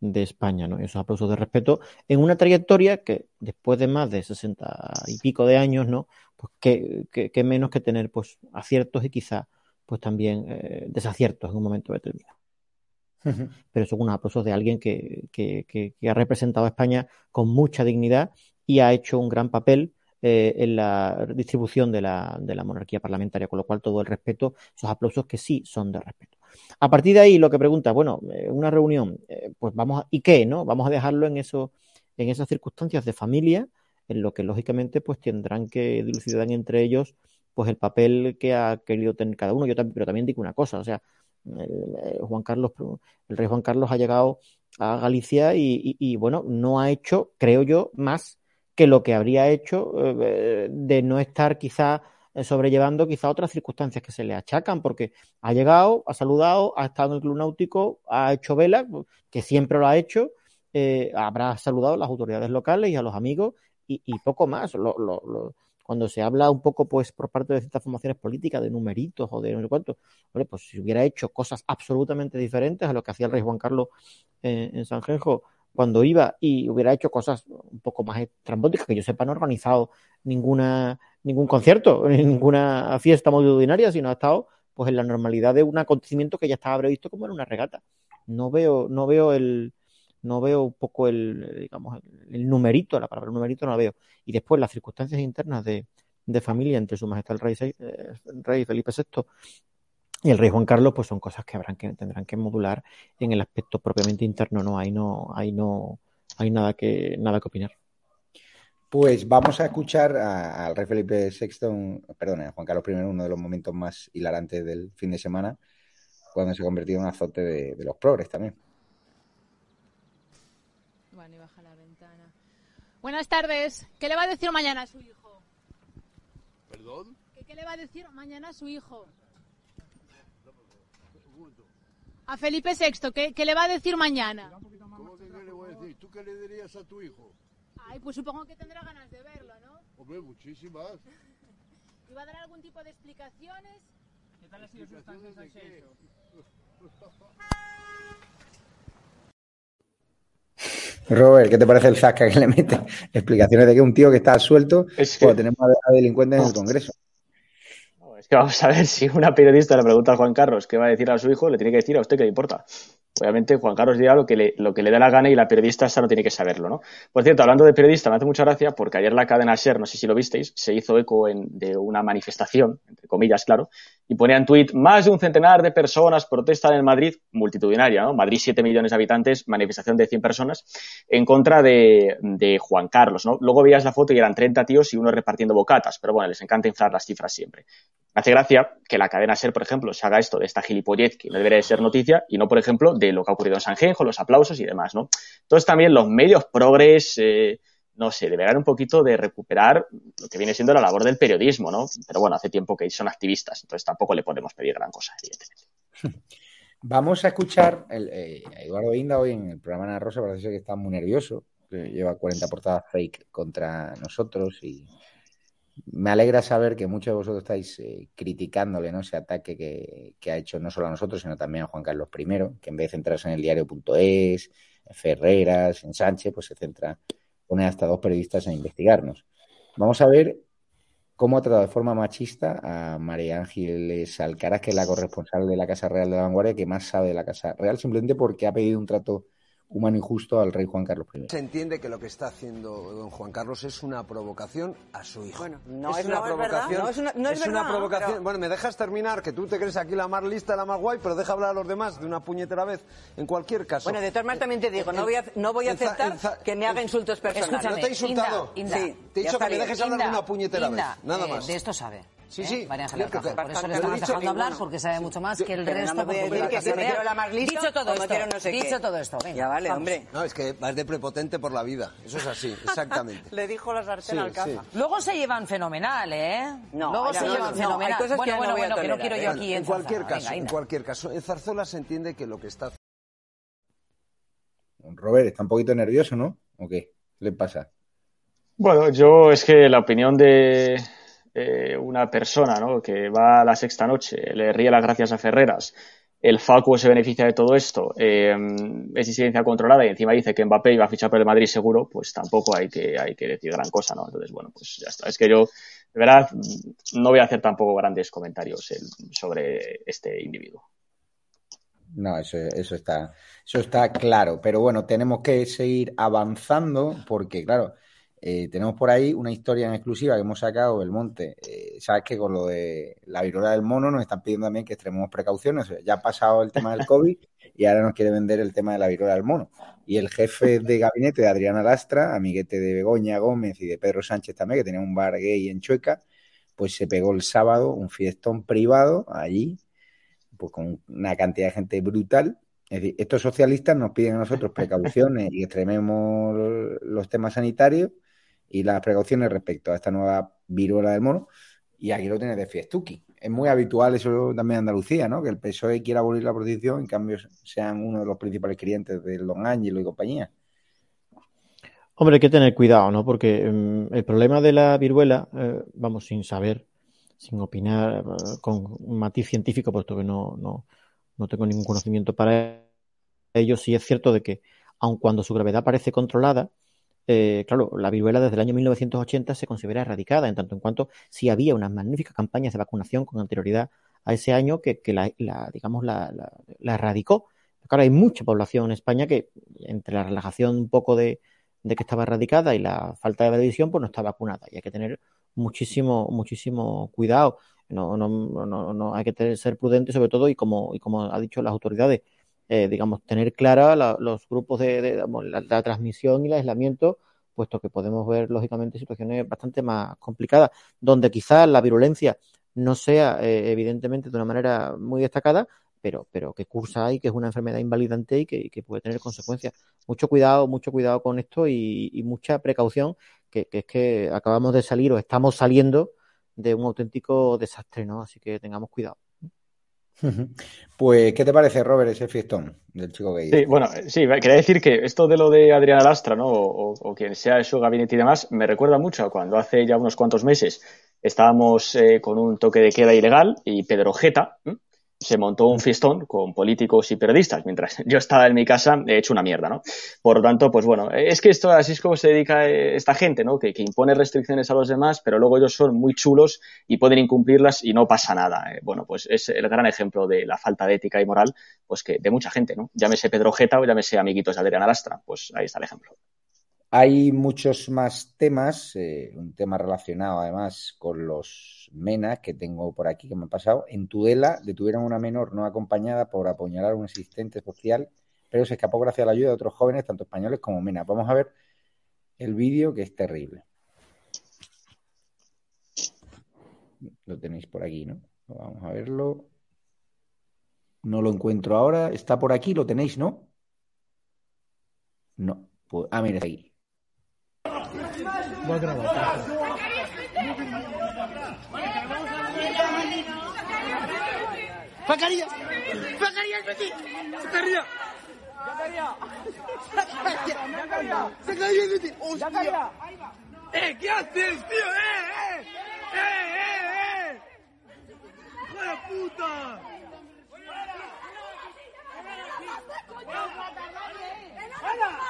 España. ¿no? Esos aplausos de respeto en una trayectoria que después de más de sesenta y pico de años, ¿no? pues que, menos que tener pues aciertos y quizá pues también eh, desaciertos en un momento determinado. Pero son unos aplausos de alguien que, que, que, ha representado a España con mucha dignidad y ha hecho un gran papel eh, en la distribución de la, de la, monarquía parlamentaria, con lo cual todo el respeto, esos aplausos que sí son de respeto. A partir de ahí, lo que pregunta, bueno, eh, una reunión, eh, pues vamos, a, ¿y qué? ¿No? Vamos a dejarlo en eso, en esas circunstancias de familia, en lo que lógicamente pues tendrán que dilucidar entre ellos pues el papel que ha querido tener cada uno. Yo también, pero también digo una cosa, o sea, Juan Carlos, el rey Juan Carlos ha llegado a Galicia y, bueno, no ha hecho, creo yo, más que lo que habría hecho eh, de no estar quizá sobrellevando quizá otras circunstancias que se le achacan, porque ha llegado, ha saludado, ha estado en el club náutico, ha hecho vela, que siempre lo ha hecho, eh, habrá saludado a las autoridades locales y a los amigos y, poco más. Cuando se habla un poco, pues, por parte de ciertas formaciones políticas, de numeritos o de no sé cuánto, pues si hubiera hecho cosas absolutamente diferentes a lo que hacía el rey Juan Carlos en San Genjo, cuando iba y hubiera hecho cosas un poco más estrambóticas, que yo sepa, no ha organizado ninguna, ningún concierto, ninguna fiesta multitudinaria, sino ha estado pues en la normalidad de un acontecimiento que ya estaba previsto como en una regata. No veo, no veo el, no veo un poco el, digamos, el, numerito, la palabra numerito no la veo. Y después las circunstancias internas de, de familia entre su majestad el rey, eh, rey Felipe VI y el rey Juan Carlos, pues son cosas que habrán que tendrán que modular en el aspecto propiamente interno, no hay no hay no hay nada que nada que opinar. Pues vamos a escuchar al rey Felipe VI, perdón, a Juan Carlos I, uno de los momentos más hilarantes del fin de semana, cuando se convirtió en azote de, los progres también. Bueno, y baja la ventana. Buenas tardes. ¿Qué le va a decir mañana a su hijo? ¿Perdón? ¿Qué, le va a decir mañana a su hijo? A Felipe VI, ¿qué, ¿qué, le va a decir mañana? ¿Cómo que le voy a decir? ¿Tú qué le dirías a tu hijo? Ay, pues supongo que tendrá ganas de verlo, ¿no? Hombre, muchísimas. ¿Y va a dar algún tipo de explicaciones? ¿Qué tal ha sido su estancia en Robert, ¿qué te parece el zasca que le mete? Explicaciones de que un tío que está suelto, es que... tenemos a delincuentes en el Congreso. es que vamos a ver si una periodista le pregunta a Juan Carlos qué va a decir a su hijo, le tiene que decir a usted qué le importa. Obviamente Juan Carlos dirá lo que, le, da la gana y la periodista esa no tiene que saberlo, ¿no? Por cierto, hablando de periodista, me hace mucha gracia porque ayer la cadena SER, no sé si lo visteis, se hizo eco de una manifestación, entre comillas, claro, y ponía en tuit, más de un centenar de personas protestan en Madrid, multitudinaria, ¿no? Madrid, 7 millones de habitantes, manifestación de 100 personas, en contra de, de Juan Carlos, ¿no? Luego veías la foto y eran 30 tíos y uno repartiendo bocatas, pero bueno, les encanta inflar las cifras siempre. Me hace gracia que la cadena SER, por ejemplo, se haga esto de esta gilipollez que no debería de ser noticia y no, por ejemplo, de lo que ha ocurrido en Sanjenjo, los aplausos y demás, ¿no? Entonces también los medios progres, eh, no sé, deberán un poquito de recuperar lo que viene siendo la labor del periodismo, ¿no? Pero bueno, hace tiempo que son activistas, entonces tampoco le podemos pedir gran cosa, evidentemente. Vamos a escuchar el, eh, a Eduardo Inda hoy en el programa Ana Rosa, parece que está muy nervioso, que lleva 40 portadas fake contra nosotros y me alegra saber que muchos de vosotros estáis eh, criticándole ¿no? ese ataque que, ha hecho no solo a nosotros, sino también a Juan Carlos I, que en vez de centrarse en el diario.es, en Ferreras, en Sánchez, pues se centra, pone hasta dos periodistas a investigarnos. Vamos a ver cómo ha tratado de forma machista a María Ángeles Alcaraz, que es la corresponsal de la Casa Real de Vanguardia, que más sabe de la Casa Real, simplemente porque ha pedido un trato humano injusto al rey Juan Carlos I. Se entiende que lo que está haciendo don Juan Carlos es una provocación a su hijo. Bueno, no es, una provocación. No es una, no es una provocación. Bueno, me dejas terminar, que tú te crees aquí la más lista, la más guay, pero deja hablar a los demás de una puñetera vez. En cualquier caso. Bueno, de todas maneras también te digo, no voy a, no voy a aceptar que me haga insultos personales. Escúchame, ¿No te he insultado? Inda, sí, te he dicho que me dejes hablar de una puñetera vez. Nada eh, más. De esto sabe. Sí, sí. ¿eh? María Ángeles Por eso le estamos dejando hablar, porque sabe mucho más que el resto. No me decir que si me quiero la más lista, dicho todo esto, no sé dicho todo esto. Venga, ya vale, hombre. No, es que vas de prepotente por la vida. Eso es así, exactamente. le dijo la sartén al caza. Luego se llevan fenomenal, ¿eh? No, Luego se llevan fenomenal. Hay cosas bueno, que bueno, bueno, que no quiero yo aquí en cualquier caso, en cualquier caso, en Zarzola se entiende que lo que está Robert está un poquito nervioso, ¿no? ¿O qué? ¿Qué le pasa? Bueno, yo es que la opinión de, eh, una persona ¿no? que va a la sexta noche, le ríe las gracias a Ferreras, el Facu se beneficia de todo esto, eh, es incidencia controlada y encima dice que Mbappé iba a fichar por el Madrid seguro, pues tampoco hay que, hay que decir gran cosa, ¿no? Entonces, bueno, pues ya está. Es que yo, de verdad, no voy a hacer tampoco grandes comentarios sobre este individuo. No, eso, eso, está, eso está claro. Pero bueno, tenemos que seguir avanzando porque, claro, eh, tenemos por ahí una historia en exclusiva que hemos sacado del monte. Eh, Sabes que con lo de la viruela del mono nos están pidiendo también que extrememos precauciones. Ya ha pasado el tema del COVID y ahora nos quiere vender el tema de la viruela del mono. Y el jefe de gabinete de Adriana Lastra, amiguete de Begoña Gómez y de Pedro Sánchez también, que tenía un bar gay en Chueca, pues se pegó el sábado un fiestón privado allí, pues con una cantidad de gente brutal. Es decir, estos socialistas nos piden a nosotros precauciones y extrememos los temas sanitarios y las precauciones respecto a esta nueva viruela del mono. Y aquí lo tienes de fiestuki. Es muy habitual eso también en Andalucía, ¿no? Que el PSOE quiera abolir la protección, en cambio sean uno de los principales clientes del Don Ángelo y compañía. Hombre, hay que tener cuidado, ¿no? Porque mm, el problema de la viruela, eh, vamos, sin saber, sin opinar eh, con matiz científico, puesto que no, no, no tengo ningún conocimiento para ello, sí es cierto de que, aun cuando su gravedad parece controlada, eh, claro, la viruela desde el año 1980 se considera erradicada, en tanto en cuanto sí había unas magníficas campañas de vacunación con anterioridad a ese año que, la, digamos, la, erradicó. Claro, hay mucha población en España que, entre la relajación un poco de, que estaba erradicada y la falta de previsión, pues no está vacunada. Y hay que tener muchísimo, muchísimo cuidado. No, no, no, no hay que ser prudente sobre todo y como, y como ha dicho las autoridades, eh, digamos, tener clara la, los grupos de, la, transmisión y el aislamiento, puesto que podemos ver, lógicamente, situaciones bastante más complicadas, donde quizás la virulencia no sea, eh, evidentemente, de una manera muy destacada, pero, pero que cursa y que es una enfermedad invalidante y que, puede tener consecuencias. Mucho cuidado, mucho cuidado con esto y, y mucha precaución, que, es que acabamos de salir o estamos saliendo de un auténtico desastre, ¿no? Así que tengamos cuidado. Pues, ¿qué te parece, Robert, ese fiestón del chico gay? Sí, bueno, sí, quería decir que esto de lo de Adriana Lastra, ¿no? O, o, quien sea su gabinete y demás, me recuerda mucho a cuando hace ya unos cuantos meses estábamos eh, con un toque de queda ilegal y Pedro Jeta, ¿eh? Se montó un fiestón con políticos y periodistas, mientras yo estaba en mi casa he hecho una mierda, ¿no? Por lo tanto, pues bueno, es que esto así es como se dedica esta gente, ¿no? Que, que impone restricciones a los demás, pero luego ellos son muy chulos y pueden incumplirlas y no pasa nada. Eh, bueno, pues es el gran ejemplo de la falta de ética y moral, pues que de mucha gente, ¿no? Llámese Pedro Jeta o llámese amiguitos de Adriana Lastra, pues ahí está el ejemplo. Hay muchos más temas, eh, un tema relacionado además con los MENA que tengo por aquí que me han pasado. En Tudela detuvieron una menor no acompañada por apuñalar a un asistente social, pero se escapó gracias a la ayuda de otros jóvenes, tanto españoles como MENA. Vamos a ver el vídeo que es terrible. Lo tenéis por aquí, ¿no? Vamos a verlo. No lo encuentro ahora. Está por aquí, lo tenéis, ¿no? No. Pues, ah, mira, aquí. Voy a grabar. ¡Zacarías! ¡Zacarías, vete! ¡Zacarías! ¡Zacarías! ¡Zacarías, vete! ¡Hostia! ¡Eh! ¿Qué haces, tío? ¡Eh, eh! ¡Eh, eh, eh! ¡Hijo de puta!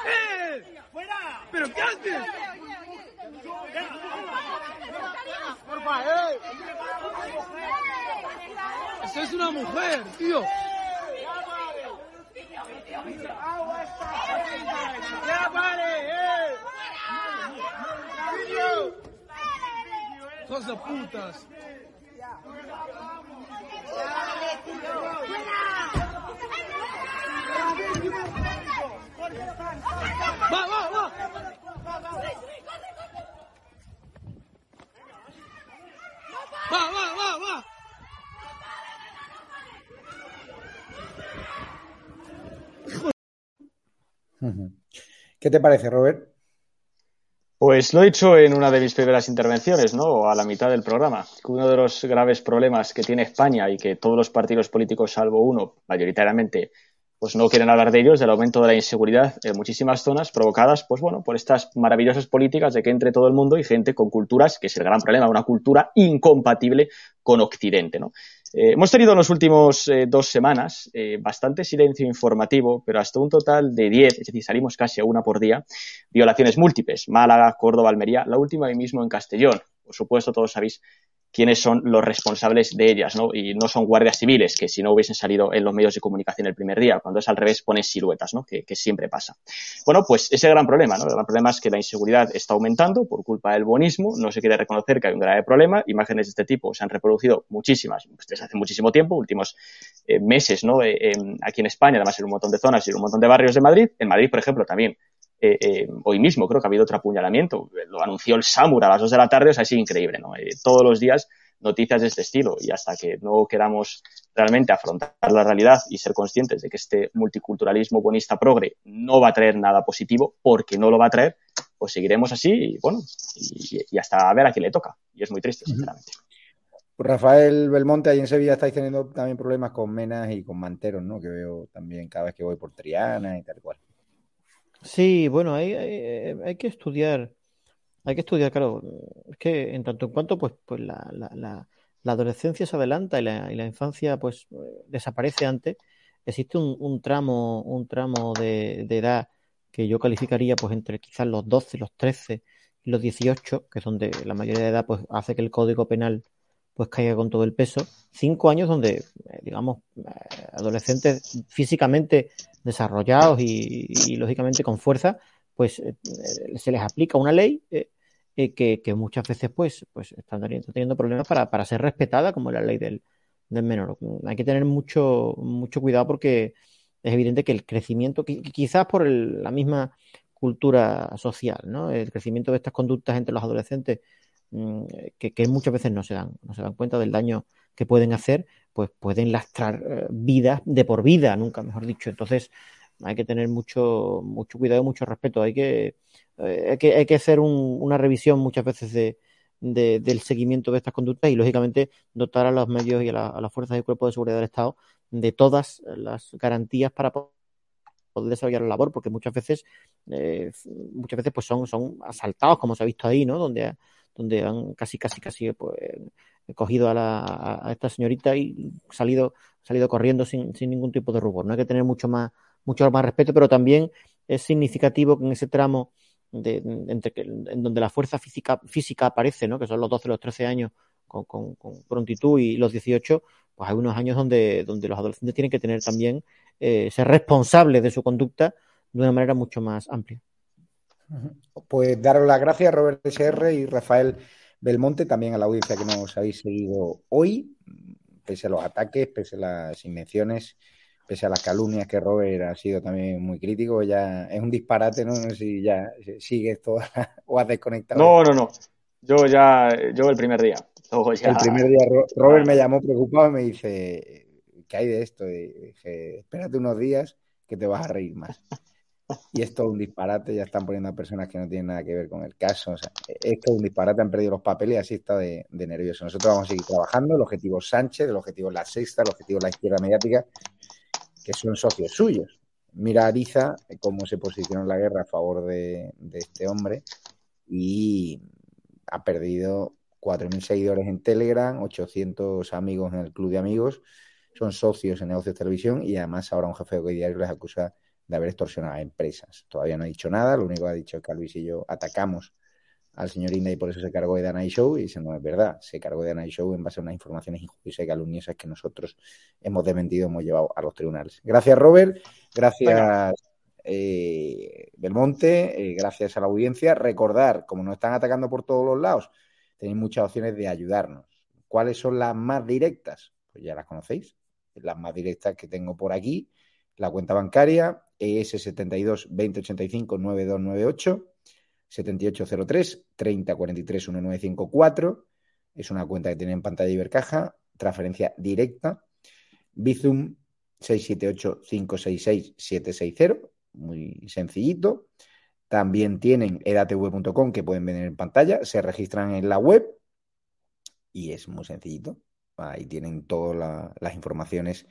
¡Eh! ¿Pero qué haces? ¡Esa es una mujer, tío! ¡Ya pare, eh! ¡Hijos de putas! ¡Va, va, va! ¡Va, va, va, va! ¿Qué te parece, Robert? Pues lo he dicho en una de mis primeras intervenciones, ¿no? A la mitad del programa. Que uno de los graves problemas que tiene España y que todos los partidos políticos, salvo uno, mayoritariamente, pues no quieren hablar de ellos, del aumento de la inseguridad en muchísimas zonas provocadas, pues bueno, por estas maravillosas políticas de que entre todo el mundo y gente con culturas, que es el gran problema, una cultura incompatible con Occidente, ¿no? Eh, hemos tenido en las últimas eh, dos semanas eh, bastante silencio informativo, pero hasta un total de 10, es decir, salimos casi a una por día, violaciones múltiples, Málaga, Córdoba, Almería, la última hoy mismo en Castellón. Por supuesto, todos sabéis quiénes son los responsables de ellas, ¿no? Y no son guardias civiles, que si no hubiesen salido en los medios de comunicación el primer día, cuando es al revés pones siluetas, ¿no? Que, siempre pasa. Bueno, pues ese gran problema, ¿no? El gran problema es que la inseguridad está aumentando por culpa del bonismo, no se quiere reconocer que hay un grave problema, imágenes de este tipo se han reproducido muchísimas, pues desde hace muchísimo tiempo, últimos eh, meses, ¿no? Eh, aquí en España, además en un montón de zonas y en un montón de barrios de Madrid, en Madrid, por ejemplo, también eh, eh, hoy mismo creo que ha habido otro apuñalamiento. Lo anunció el SAMUR a las 2 de la tarde, o sea, es increíble, ¿no? Eh, todos los días noticias de este estilo y hasta que no queramos realmente afrontar la realidad y ser conscientes de que este multiculturalismo bonista progre no va a traer nada positivo porque no lo va a traer, pues seguiremos así y bueno, y, y hasta a ver a quién le toca. Y es muy triste, sinceramente. Pues Rafael Belmonte, ahí en Sevilla estáis teniendo también problemas con menas y con manteros, ¿no? Que veo también cada vez que voy por Triana y tal cual. Sí, bueno, hay, hay, hay, que estudiar, hay que estudiar, claro, es que en tanto en cuanto pues, pues la, la, la, la adolescencia se adelanta y la, y infancia pues desaparece antes, existe un, un tramo, un tramo de, de, edad que yo calificaría pues entre quizás los 12, los 13 y los 18, que es donde la mayoría de edad pues hace que el código penal pues caiga con todo el peso. Cinco años donde, eh, digamos, eh, adolescentes físicamente desarrollados y, lógicamente con fuerza, pues eh, se les aplica una ley que, muchas veces pues, pues están teniendo problemas para, para ser respetada como la ley del, del menor. Hay que tener mucho, mucho cuidado porque es evidente que el crecimiento, quizás por la misma cultura social, ¿no? El crecimiento de estas conductas entre los adolescentes mm, que, muchas veces no se dan, no se dan cuenta del daño que pueden hacer, pues pueden lastrar eh, vidas de por vida, nunca mejor dicho. Entonces, hay que tener mucho, mucho cuidado, mucho respeto. Hay que, eh, hay que, hay que hacer una revisión muchas veces de, del seguimiento de estas conductas y, lógicamente, dotar a los medios y a, las fuerzas y cuerpos de seguridad del Estado de todas las garantías para poder desarrollar la labor, porque muchas veces, eh, muchas veces pues son, son asaltados, como se ha visto ahí, ¿no? Donde, donde han casi, casi, casi pues, cogido a, la, a esta señorita y salido, salido corriendo sin, sin ningún tipo de rubor. No hay que tener mucho más, mucho más respeto, pero también es significativo que en ese tramo de, entre en donde la fuerza física, física aparece, ¿no? que son los 12, los 13 años con, con, prontitud y los 18, pues hay unos años donde, donde los adolescentes tienen que tener también, eh, ser responsables de su conducta de una manera mucho más amplia. Pues daros las gracias, Robert SR y Rafael Belmonte, también a la audiencia que nos habéis seguido hoy, pese a los ataques, pese a las invenciones pese a las calumnias que Robert ha sido también muy crítico, ya es un disparate, ¿no? No sé si ya sigues todo o has desconectado. No, no, no. Yo ya, yo el primer día. El primer día Robert me llamó preocupado y me dice, ¿qué hay de esto? Y dije, espérate unos días que te vas a reír más. Y esto es un disparate, ya están poniendo a personas que no tienen nada que ver con el caso. O sea, esto es un disparate, han perdido los papeles y así está de, nervioso. Nosotros vamos a seguir trabajando, el objetivo Sánchez, el objetivo La Sexta, el objetivo La Izquierda Mediática, que son socios suyos. Mira Ariza cómo se posicionó en la guerra a favor de, este hombre y ha perdido 4.000 seguidores en Telegram, 800 amigos en el club de amigos, son socios en negocios televisión y además ahora un jefe de diario les acusa de haber extorsionado a empresas. Todavía no ha dicho nada, lo único que ha dicho es que Luis y yo atacamos al señor Inda y por eso se cargó de Dana Show y eso no es verdad. Se cargó de Dana Show en base a unas informaciones injustas y calumniosas que nosotros hemos desmentido, hemos llevado a los tribunales. Gracias, Robert. Gracias, eh, Belmonte. Eh, gracias a la audiencia. Recordar, como nos están atacando por todos los lados, tenéis muchas opciones de ayudarnos. ¿Cuáles son las más directas? Pues ya las conocéis. Las más directas que tengo por aquí. La cuenta bancaria ES72 2085 9298 7803 3043 1954. Es una cuenta que tiene en pantalla Ibercaja, transferencia directa. Bizum 678 566 760, muy sencillito. También tienen edatv.com que pueden ver en pantalla, se registran en la web y es muy sencillito. Ahí tienen todas las informaciones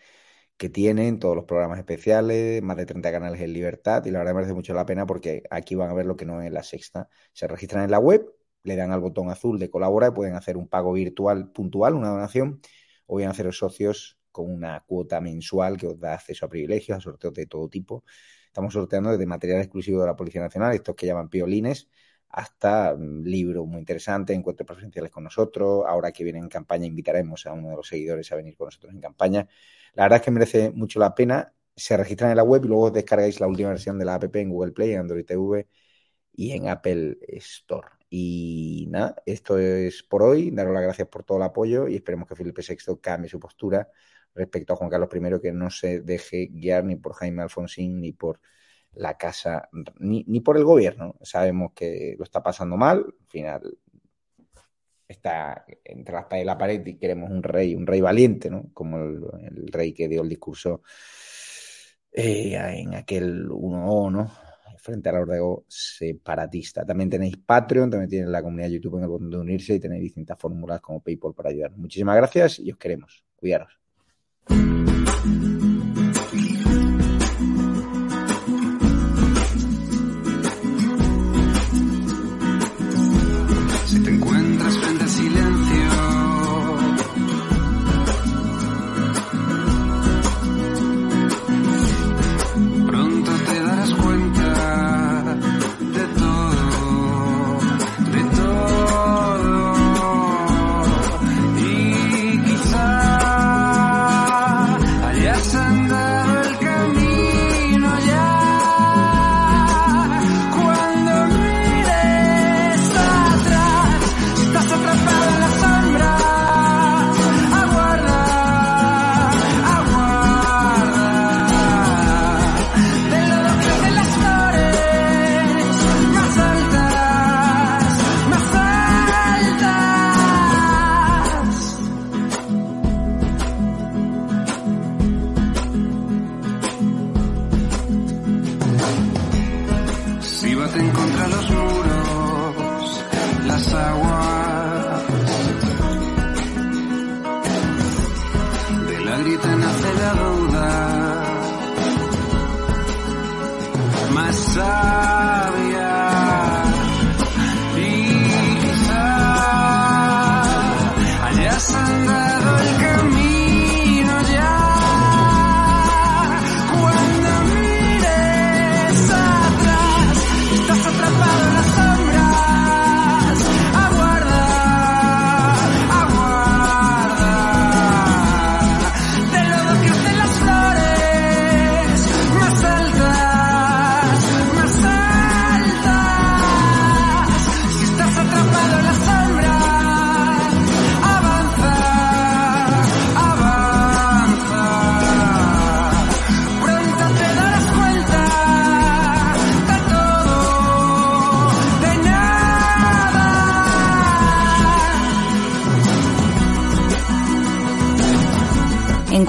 que tienen, todos los programas especiales, más de 30 canales en libertad y la verdad merece mucho la pena porque aquí van a ver lo que no es la sexta. Se registran en la web, le dan al botón azul de colaborar pueden hacer un pago virtual puntual, una donación, o bien hacer socios con una cuota mensual que os da acceso a privilegios, a sorteos de todo tipo. Estamos sorteando desde material exclusivo de la Policía Nacional, estos que llaman piolines, hasta mm, libros muy interesantes, encuentros presenciales con nosotros. Ahora que viene en campaña, invitaremos a uno de los seguidores a venir con nosotros en campaña. La verdad es que merece mucho la pena. Se registran en la web y luego descargáis la última versión de la app en Google Play, Android TV y en Apple Store. Y nada, esto es por hoy. Daros las gracias por todo el apoyo y esperemos que Felipe VI cambie su postura respecto a Juan Carlos I, que no se deje guiar ni por Jaime Alfonsín ni por la casa, ni, ni por el gobierno. Sabemos que lo está pasando mal. Al final, está entre la espada y la pared y queremos un rey, un rey valiente, ¿no? Como el, rey que dio el discurso eh, en aquel 1O, ¿no? Frente a la Ordego separatista. También tenéis Patreon, también tenéis la comunidad YouTube en el botón de unirse y tenéis distintas fórmulas como PayPal para ayudarnos. Muchísimas gracias y os queremos. Cuidaros.